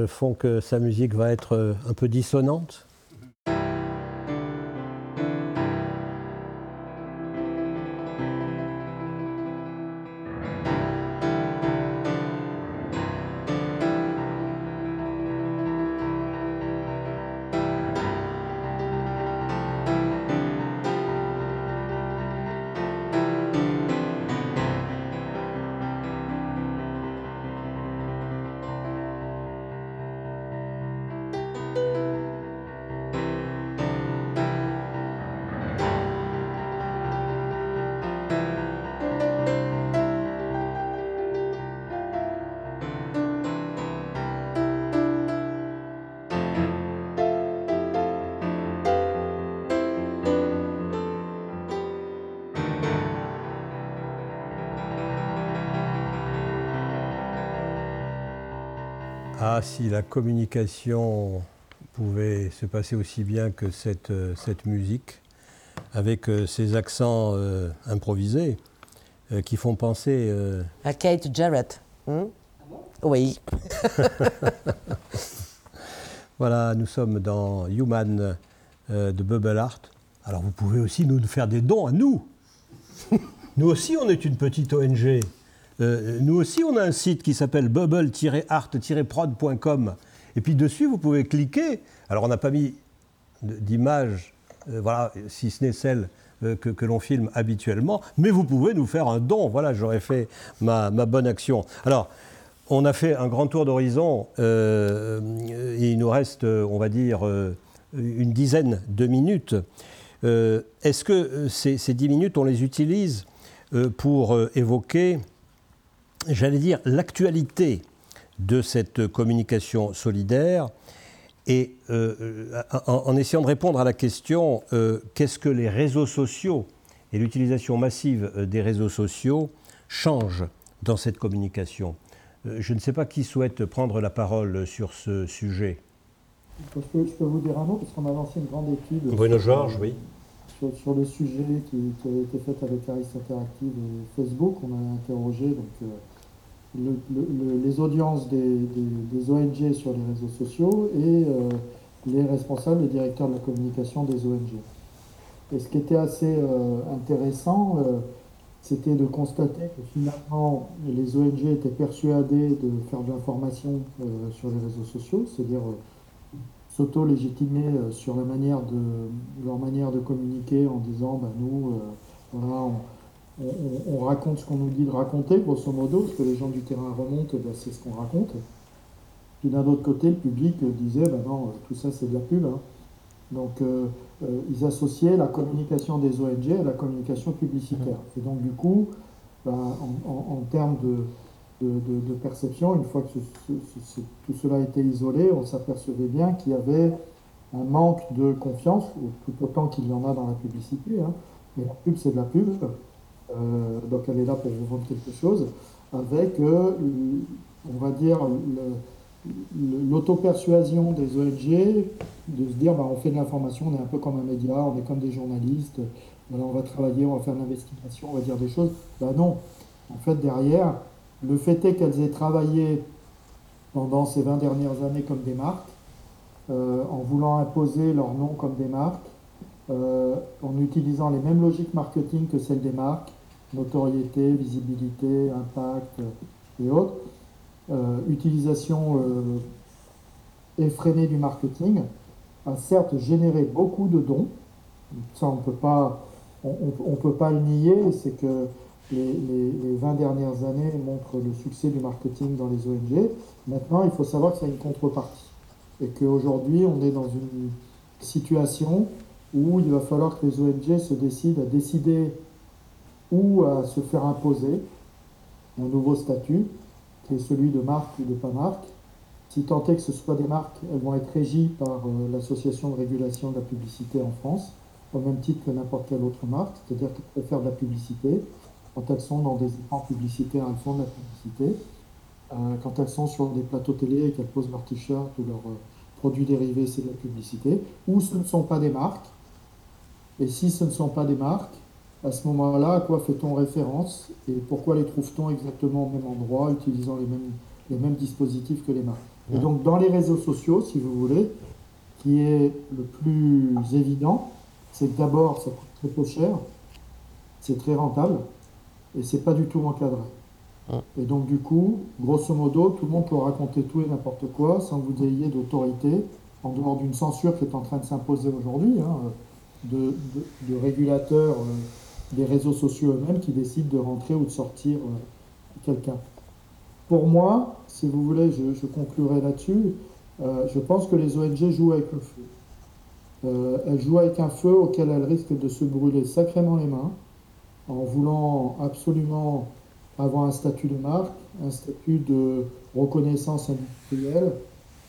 font que sa musique va être euh, un peu dissonante. Ah, si la communication pouvait se passer aussi bien que cette, euh, cette musique, avec euh, ces accents euh, improvisés qui font penser... À Kate Jarrett. Hmm? oui. voilà, nous sommes dans Human de Bubble Art. Alors vous pouvez aussi nous faire des dons à nous. nous aussi, on est une petite ONG. Euh, nous aussi, on a un site qui s'appelle bubble-art-prod.com. Et puis dessus, vous pouvez cliquer. Alors, on n'a pas mis d'image, euh, voilà, si ce n'est celle euh, que, l'on filme habituellement, mais vous pouvez nous faire un don. Voilà, j'aurais fait ma, bonne action. Alors, on a fait un grand tour d'horizon. il nous reste, on va dire, une dizaine de minutes. Est-ce que ces, ces, dix minutes, on les utilise pour évoquer j'allais dire, l'actualité de cette communication solidaire et euh, en, essayant de répondre à la question euh, qu'est-ce que les réseaux sociaux et l'utilisation massive euh, des réseaux sociaux changent dans cette communication? je ne sais pas qui souhaite prendre la parole sur ce sujet. Je peux, je peux vous dire un mot? Parce qu'on a lancé une grande étude. Bruno Georges, oui. Sur, le sujet qui, a été fait avec Aris Interactive et Facebook. On a interrogé donc, les audiences des, ONG sur les réseaux sociaux et euh, les responsables et directeurs de la communication des ONG. Et ce qui était assez euh, intéressant, euh, c'était de constater que finalement les ONG étaient persuadées de faire de l'information sur les réseaux sociaux, c'est-à-dire s'auto-légitimer sur la manière de, leur manière de communiquer en disant bah, nous, voilà, on, on, raconte ce qu'on nous dit de raconter, grosso modo, ce que les gens du terrain remontent, ben, c'est ce qu'on raconte. Puis d'un autre côté, le public disait, ben non, tout ça c'est de la pub. Hein. Donc euh, euh, ils associaient la communication des ONG à la communication publicitaire. Et donc du coup, ben, en, termes de, perception, une fois que tout cela a été isolé, on s'apercevait bien qu'il y avait un manque de confiance, tout autant qu'il y en a dans la publicité. Hein. Mais la pub, c'est de la pub. Euh, donc elle est là pour vous vendre quelque chose, avec, euh, on va dire, l'auto-persuasion des ONG de se dire bah, on fait de l'information, on est un peu comme un média, on est comme des journalistes, on va travailler, on va faire de l'investigation, on va dire des choses. Ben non, en fait derrière, le fait est qu'elles aient travaillé pendant ces 20 dernières années comme des marques, euh, en voulant imposer leur nom comme des marques, en utilisant les mêmes logiques marketing que celles des marques, notoriété, visibilité, impact et autres. Euh, utilisation effrénée du marketing a certes généré beaucoup de dons. Ça, on ne peut pas, on, peut pas le nier. C'est que les, les, 20 dernières années montrent le succès du marketing dans les ONG. Maintenant, il faut savoir que ça a une contrepartie. Et qu'aujourd'hui, on est dans une situation où il va falloir que les ONG se décident à décider ou à se faire imposer un nouveau statut, qui est celui de marque ou de pas marque. Si tant est que ce soit des marques, elles vont être régies par euh, l'Association de régulation de la publicité en France, au même titre que n'importe quelle autre marque, c'est-à-dire qu'elles peuvent faire de la publicité. Quand elles sont dans des écrans publicitaires, elles font de la publicité. Euh, quand elles sont sur des plateaux télé et qu'elles posent leur t-shirt ou leurs euh, produits dérivés, c'est de la publicité. Ou ce ne sont pas des marques, et si ce ne sont pas des marques, à ce moment-là, à quoi fait-on référence et pourquoi les trouve-t-on exactement au même endroit, utilisant les mêmes, les mêmes dispositifs que les marques? Et donc, dans les réseaux sociaux, si vous voulez, qui est le plus évident, c'est que d'abord, ça coûte très peu cher, c'est très rentable, et c'est pas du tout encadré. Et donc, du coup, grosso modo, tout le monde peut raconter tout et n'importe quoi sans que vous ayez d'autorité, en dehors d'une censure qui est en train de s'imposer aujourd'hui. Hein, de, régulateurs euh, des réseaux sociaux eux-mêmes qui décident de rentrer ou de sortir euh, quelqu'un. Pour moi, si vous voulez, je, conclurai là-dessus, euh, je pense que les ONG jouent avec le feu. elles jouent avec un feu auquel elles risquent de se brûler sacrément les mains en voulant absolument avoir un statut de marque, un statut de reconnaissance industrielle,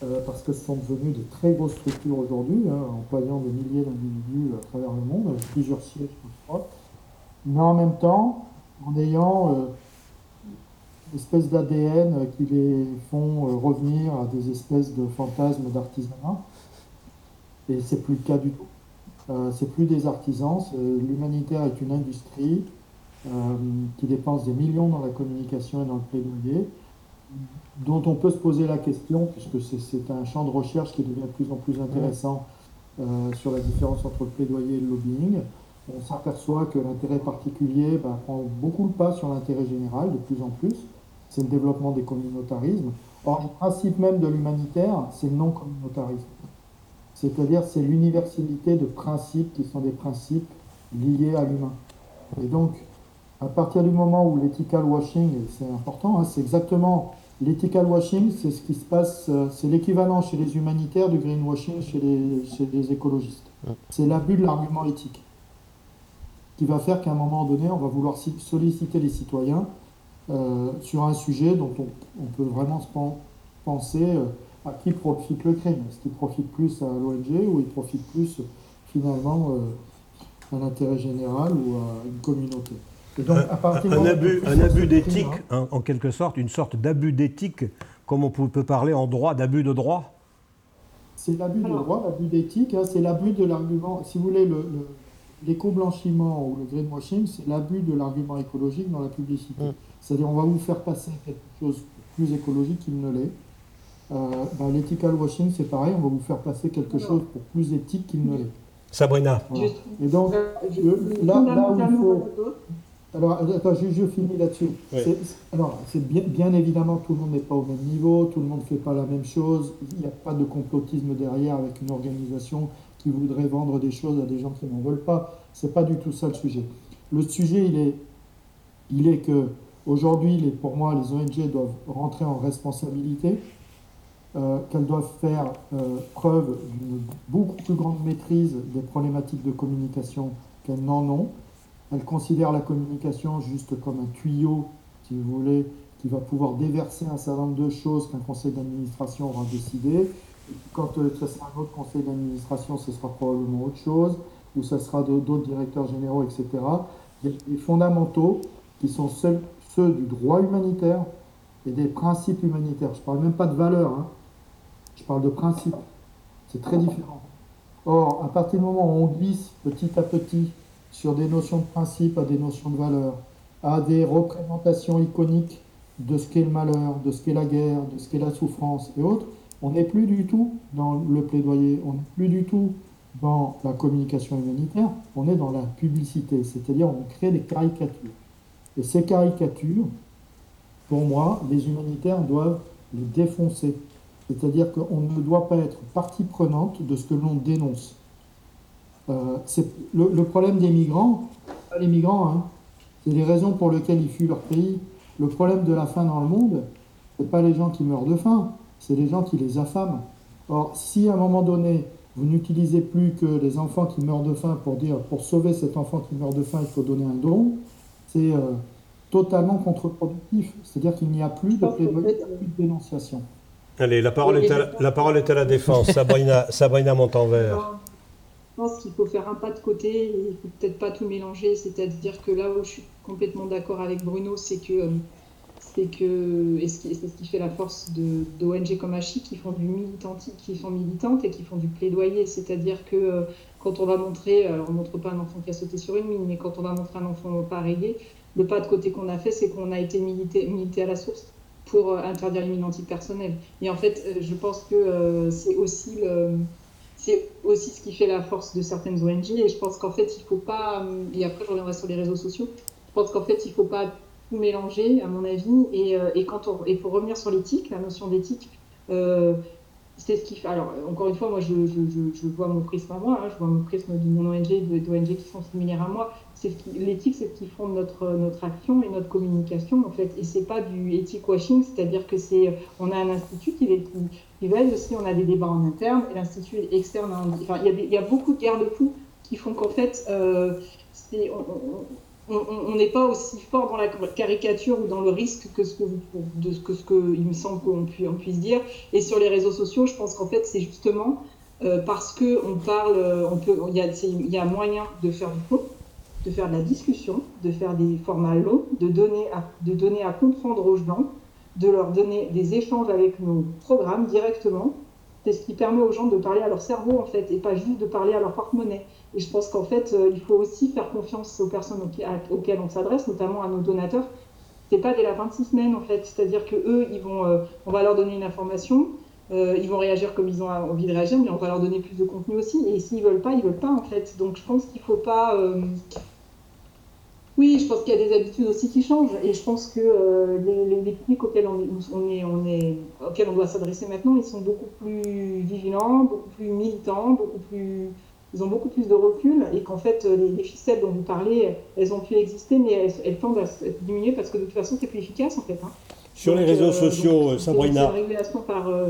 euh, parce que ce sont devenus de très grosses structures aujourd'hui, hein, employant des milliers d'individus à travers le monde, avec plusieurs sièges, je crois, mais en même temps, en ayant euh, une espèce d'ADN qui les font euh, revenir à des espèces de fantasmes d'artisanat. Et c'est plus le cas du tout. Euh, c'est plus des artisans. L'humanitaire est une industrie qui dépense des millions dans la communication et dans le plaidoyer dont on peut se poser la question, puisque c'est un champ de recherche qui devient de plus en plus intéressant euh, sur la différence entre le plaidoyer et le lobbying. On s'aperçoit que l'intérêt particulier bah, prend beaucoup le pas sur l'intérêt général de plus en plus. C'est le développement des communautarismes. Or, le principe même de l'humanitaire, c'est le non-communautarisme. C'est-à-dire, c'est l'universalité de principes qui sont des principes liés à l'humain. Et donc, à partir du moment où l'ethical washing, c'est important, hein, c'est exactement l'ethical washing, c'est ce qui se passe, euh, c'est l'équivalent chez les humanitaires du greenwashing chez les, chez les écologistes. C'est l'abus de l'argument éthique qui va faire qu'à un moment donné, on va vouloir solliciter les citoyens euh, sur un sujet dont on, peut vraiment se penser euh, à qui profite le crime. Est-ce qu'il profite plus à l'ONG ou il profite plus finalement à l'intérêt général ou à une communauté? Un, abus, un abus d'éthique, hein. en, quelque sorte, une sorte d'abus d'éthique, comme on peut parler en droit d'abus de droit? C'est l'abus de droit, l'abus d'éthique, hein, c'est l'abus de l'argument. Si vous voulez, l'éco-blanchiment ou le greenwashing, c'est l'abus de l'argument écologique dans la publicité. Mm. C'est-à-dire, on va vous faire passer quelque chose plus écologique qu'il ne l'est. Euh, ben, l'ethical washing, c'est pareil, on va vous faire passer quelque chose pour plus éthique qu'il ne l'est. Sabrina. Et donc, là, là où il faut. Alors, attends, je, finis là-dessus. Alors, c'est bien, bien évidemment, tout le monde n'est pas au même niveau, tout le monde ne fait pas la même chose. Il n'y a pas de complotisme derrière avec une organisation qui voudrait vendre des choses à des gens qui n'en veulent pas. C'est pas du tout ça le sujet. Le sujet, il est, il est que aujourd'hui, pour moi, les ONG doivent rentrer en responsabilité, euh, qu'elles doivent faire euh, preuve d'une beaucoup plus grande maîtrise des problématiques de communication qu'elles n'en ont elle considère la communication juste comme un tuyau, si vous voulez, qui va pouvoir déverser un certain nombre de choses qu'un conseil d'administration aura décidé. Quand euh, ce sera un autre conseil d'administration, ce sera probablement autre chose, ou ce sera d'autres directeurs généraux, etc. Des fondamentaux qui sont ceux du droit humanitaire et des principes humanitaires. Je ne parle même pas de valeurs. Hein. je parle de principe. C'est très différent. Or, à partir du moment où on glisse petit à petit sur des notions de principe à des notions de valeur, à des représentations iconiques de ce qu'est le malheur, de ce qu'est la guerre, de ce qu'est la souffrance et autres, on n'est plus du tout dans le plaidoyer, on n'est plus du tout dans la communication humanitaire, on est dans la publicité, c'est-à-dire on crée des caricatures. Et ces caricatures, pour moi, les humanitaires doivent les défoncer. C'est-à-dire qu'on ne doit pas être partie prenante de ce que l'on dénonce. Euh, le, problème des migrants, pas les migrants, hein, c'est les raisons pour lesquelles ils fuient leur pays. Le problème de la faim dans le monde, ce n'est pas les gens qui meurent de faim, c'est les gens qui les affament. Or, si à un moment donné, vous n'utilisez plus que les enfants qui meurent de faim pour dire pour sauver cet enfant qui meurt de faim, il faut donner un don, c'est euh, totalement contre-productif. C'est-à-dire qu'il n'y a plus de plaidoyer, plus de dénonciation. Allez, la parole, est à, la, parole est à la défense. Sabrina, Sabrina Montanvert. Je pense qu'il faut faire un pas de côté, il ne faut peut-être pas tout mélanger. C'est-à-dire que là où je suis complètement d'accord avec Bruno, c'est que euh, c'est que, c'est ce qui fait la force d'ONG comme ACHI qui font du qui sont militantes et qui font du plaidoyer. C'est-à-dire que euh, quand on va montrer, alors on ne montre pas un enfant qui a sauté sur une mine, mais quand on va montrer un enfant pas le pas de côté qu'on a fait, c'est qu'on a été milité, milité, à la source pour euh, interdire les mines antipersonnelles. Et en fait, euh, je pense que c'est aussi c'est aussi ce qui fait la force de certaines ONG. Et je pense qu'en fait, il faut pas, et après je reviendrai sur les réseaux sociaux, je pense qu'en fait, il faut pas mélanger, à mon avis. Et, euh, quand on, et pour revenir sur l'éthique, la notion d'éthique, euh, c'est ce qui fait. Alors, encore une fois, moi, je, vois mon prisme à moi, hein, je vois mon prisme de mon ONG, d'ONG qui sont similaires à moi. L'éthique, c'est ce qui fonde notre, action et notre communication, en fait. Et c'est pas du ethic washing, c'est-à-dire que c'est. On a un institut qui, qui, qui veille aussi, on a des débats en interne, et l'institut externe. Enfin, il y, a il y a beaucoup de garde-fous qui font qu'en fait, euh, c'est, on n'est pas aussi fort dans la caricature ou dans le risque que ce que, il me semble qu'on puisse dire. Et sur les réseaux sociaux, je pense qu'en fait, c'est justement euh, parce que on parle, euh, on peut, il y a, moyen de faire du fond, de faire de la discussion, de faire des formats longs, de donner à comprendre aux gens, de leur donner des échanges avec nos programmes directement. C'est ce qui permet aux gens de parler à leur cerveau en fait, et pas juste de parler à leur porte-monnaie. Et je pense qu'en fait, euh, il faut aussi faire confiance aux personnes auxquelles on s'adresse, notamment à nos donateurs. C'est pas dès la 26 semaines en fait, c'est-à-dire que eux, euh, on va leur donner une information, euh, ils vont réagir comme ils ont envie de réagir, mais on va leur donner plus de contenu aussi. Et s'ils veulent pas, ils veulent pas en fait. Donc je pense qu'il faut pas. Oui, je pense qu'il y a des habitudes aussi qui changent, et je pense que les, les, publics auxquels on est, auxquels on doit s'adresser maintenant, ils sont beaucoup plus vigilants, beaucoup plus militants, beaucoup plus ils ont beaucoup plus de recul et qu'en fait, euh, les, ficelles dont vous parlez, elles ont pu exister, mais elles, elles tendent à diminuer parce que de toute façon, c'est plus efficace en fait. Hein. Sur les réseaux euh, sociaux, donc, Sabrina. C'est une régulation par. Euh,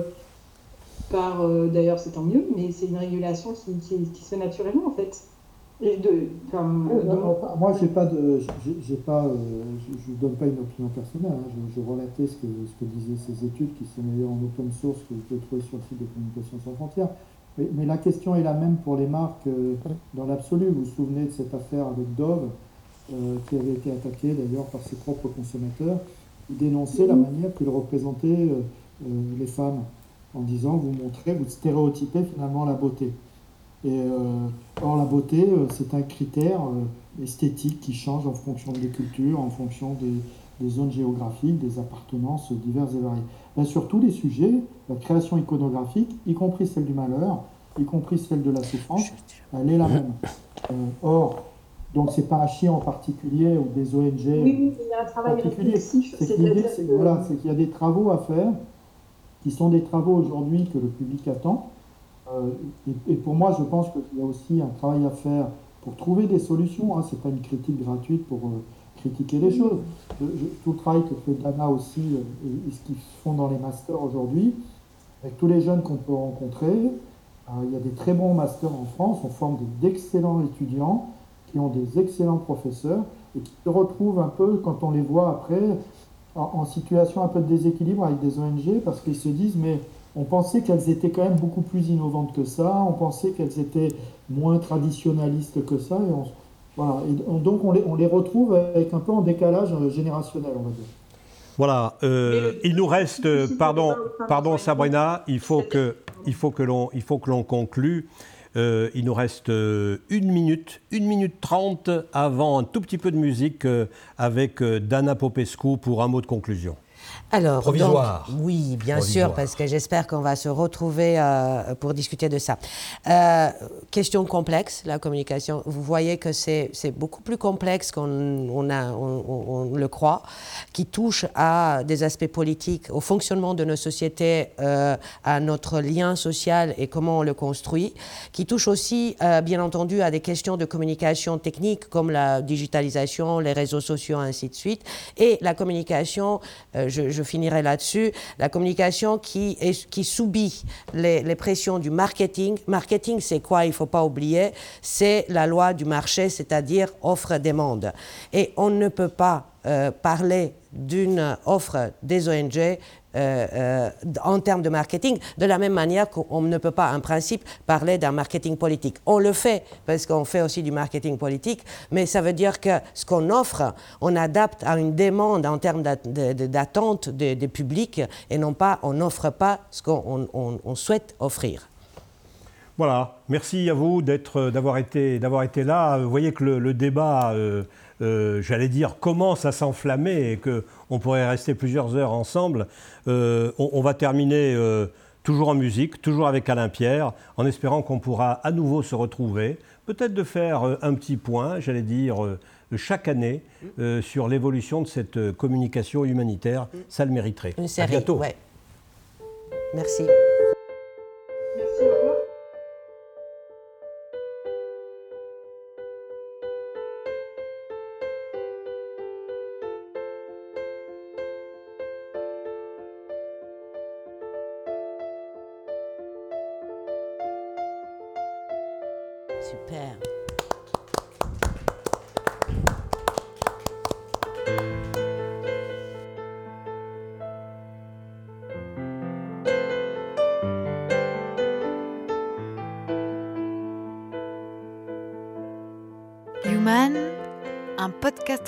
par D'ailleurs, c'est tant mieux, mais c'est une régulation qui, qui, se fait naturellement en fait. Et de, Moi, j'ai pas de, j'ai pas, je ne donne pas une opinion personnelle. Hein. Je, je, relatais ce que, ce que disaient ces études qui sont meilleures en open source que vous pouvez trouver sur le site de Communication sans frontières. Mais, la question est la même pour les marques euh, dans l'absolu. Vous vous souvenez de cette affaire avec Dove, euh, qui avait été attaquée d'ailleurs par ses propres consommateurs, qui dénonçait la manière qu'ils représentaient euh, les femmes, en disant vous montrez, vous stéréotypez finalement la beauté. Et, or, la beauté, c'est un critère esthétique qui change en fonction des cultures, en fonction des, zones géographiques, des appartenances diverses et variées. Ben, sur tous les sujets, la création iconographique, y compris celle du malheur, y compris celle de la souffrance, elle est la même. Euh, or, donc c'est pas Hachi en particulier ou des ONG oui, oui, il y a un travail réflexif. C'est qu'il voilà, y a des travaux à faire qui sont des travaux aujourd'hui que le public attend. Euh, et, pour moi, je pense qu'il y a aussi un travail à faire pour trouver des solutions. Hein. Ce n'est pas une critique gratuite pour euh, critiquer les choses. tout le travail que fait Dana aussi et, ce qu'ils font dans les masters aujourd'hui, avec tous les jeunes qu'on peut rencontrer, euh, il y a des très bons masters en France, on forme d'excellents étudiants qui ont des excellents professeurs et qui se retrouvent un peu, quand on les voit après, en, situation un peu de déséquilibre avec des ONG parce qu'ils se disent mais on pensait qu'elles étaient quand même beaucoup plus innovantes que ça, on pensait qu'elles étaient moins traditionnalistes que ça, et on, voilà. Et donc on les, on les, retrouve avec un peu en décalage euh, générationnel, on va dire. Voilà, euh, il nous reste, pardon, pardon Sabrina, il faut que, il faut que l'on, il faut que l'on conclue. Euh, il nous reste euh, une minute, une minute trente avant un tout petit peu de musique avec Dana Popescu pour un mot de conclusion. Alors, Provisoire. oui, bien sûr, parce que j'espère qu'on va se retrouver euh, pour discuter de ça. Euh, question complexe, la communication. Vous voyez que c'est beaucoup plus complexe qu'on on on, le croit, qui touche à des aspects politiques, au fonctionnement de nos sociétés, euh, à notre lien social et comment on le construit, qui touche aussi, bien entendu, à des questions de communication technique comme la digitalisation, les réseaux sociaux, ainsi de suite, et la communication, je je finirai là-dessus, la communication qui, subit les, pressions du marketing. Marketing, c'est quoi? Il ne faut pas oublier, c'est la loi du marché, c'est-à-dire offre-demande. Et on ne peut pas euh, parler d'une offre des ONG euh, euh, en termes de marketing, de la même manière qu'on ne peut pas, en principe, parler d'un marketing politique. On le fait parce qu'on fait aussi du marketing politique, mais ça veut dire que ce qu'on offre, on adapte à une demande en termes d'attente des publics et non pas, on n'offre pas ce qu'on souhaite offrir. Voilà, merci à vous d'avoir été, été là. Vous voyez que le, débat... Euh, j'allais dire, commence à s'enflammer et qu'on pourrait rester plusieurs heures ensemble, euh, on, va terminer euh, toujours en musique, toujours avec Alain Pierre, en espérant qu'on pourra à nouveau se retrouver, peut-être de faire un petit point, j'allais dire, chaque année sur l'évolution de cette communication humanitaire. Ça le mériterait. Une série, à bientôt. Merci.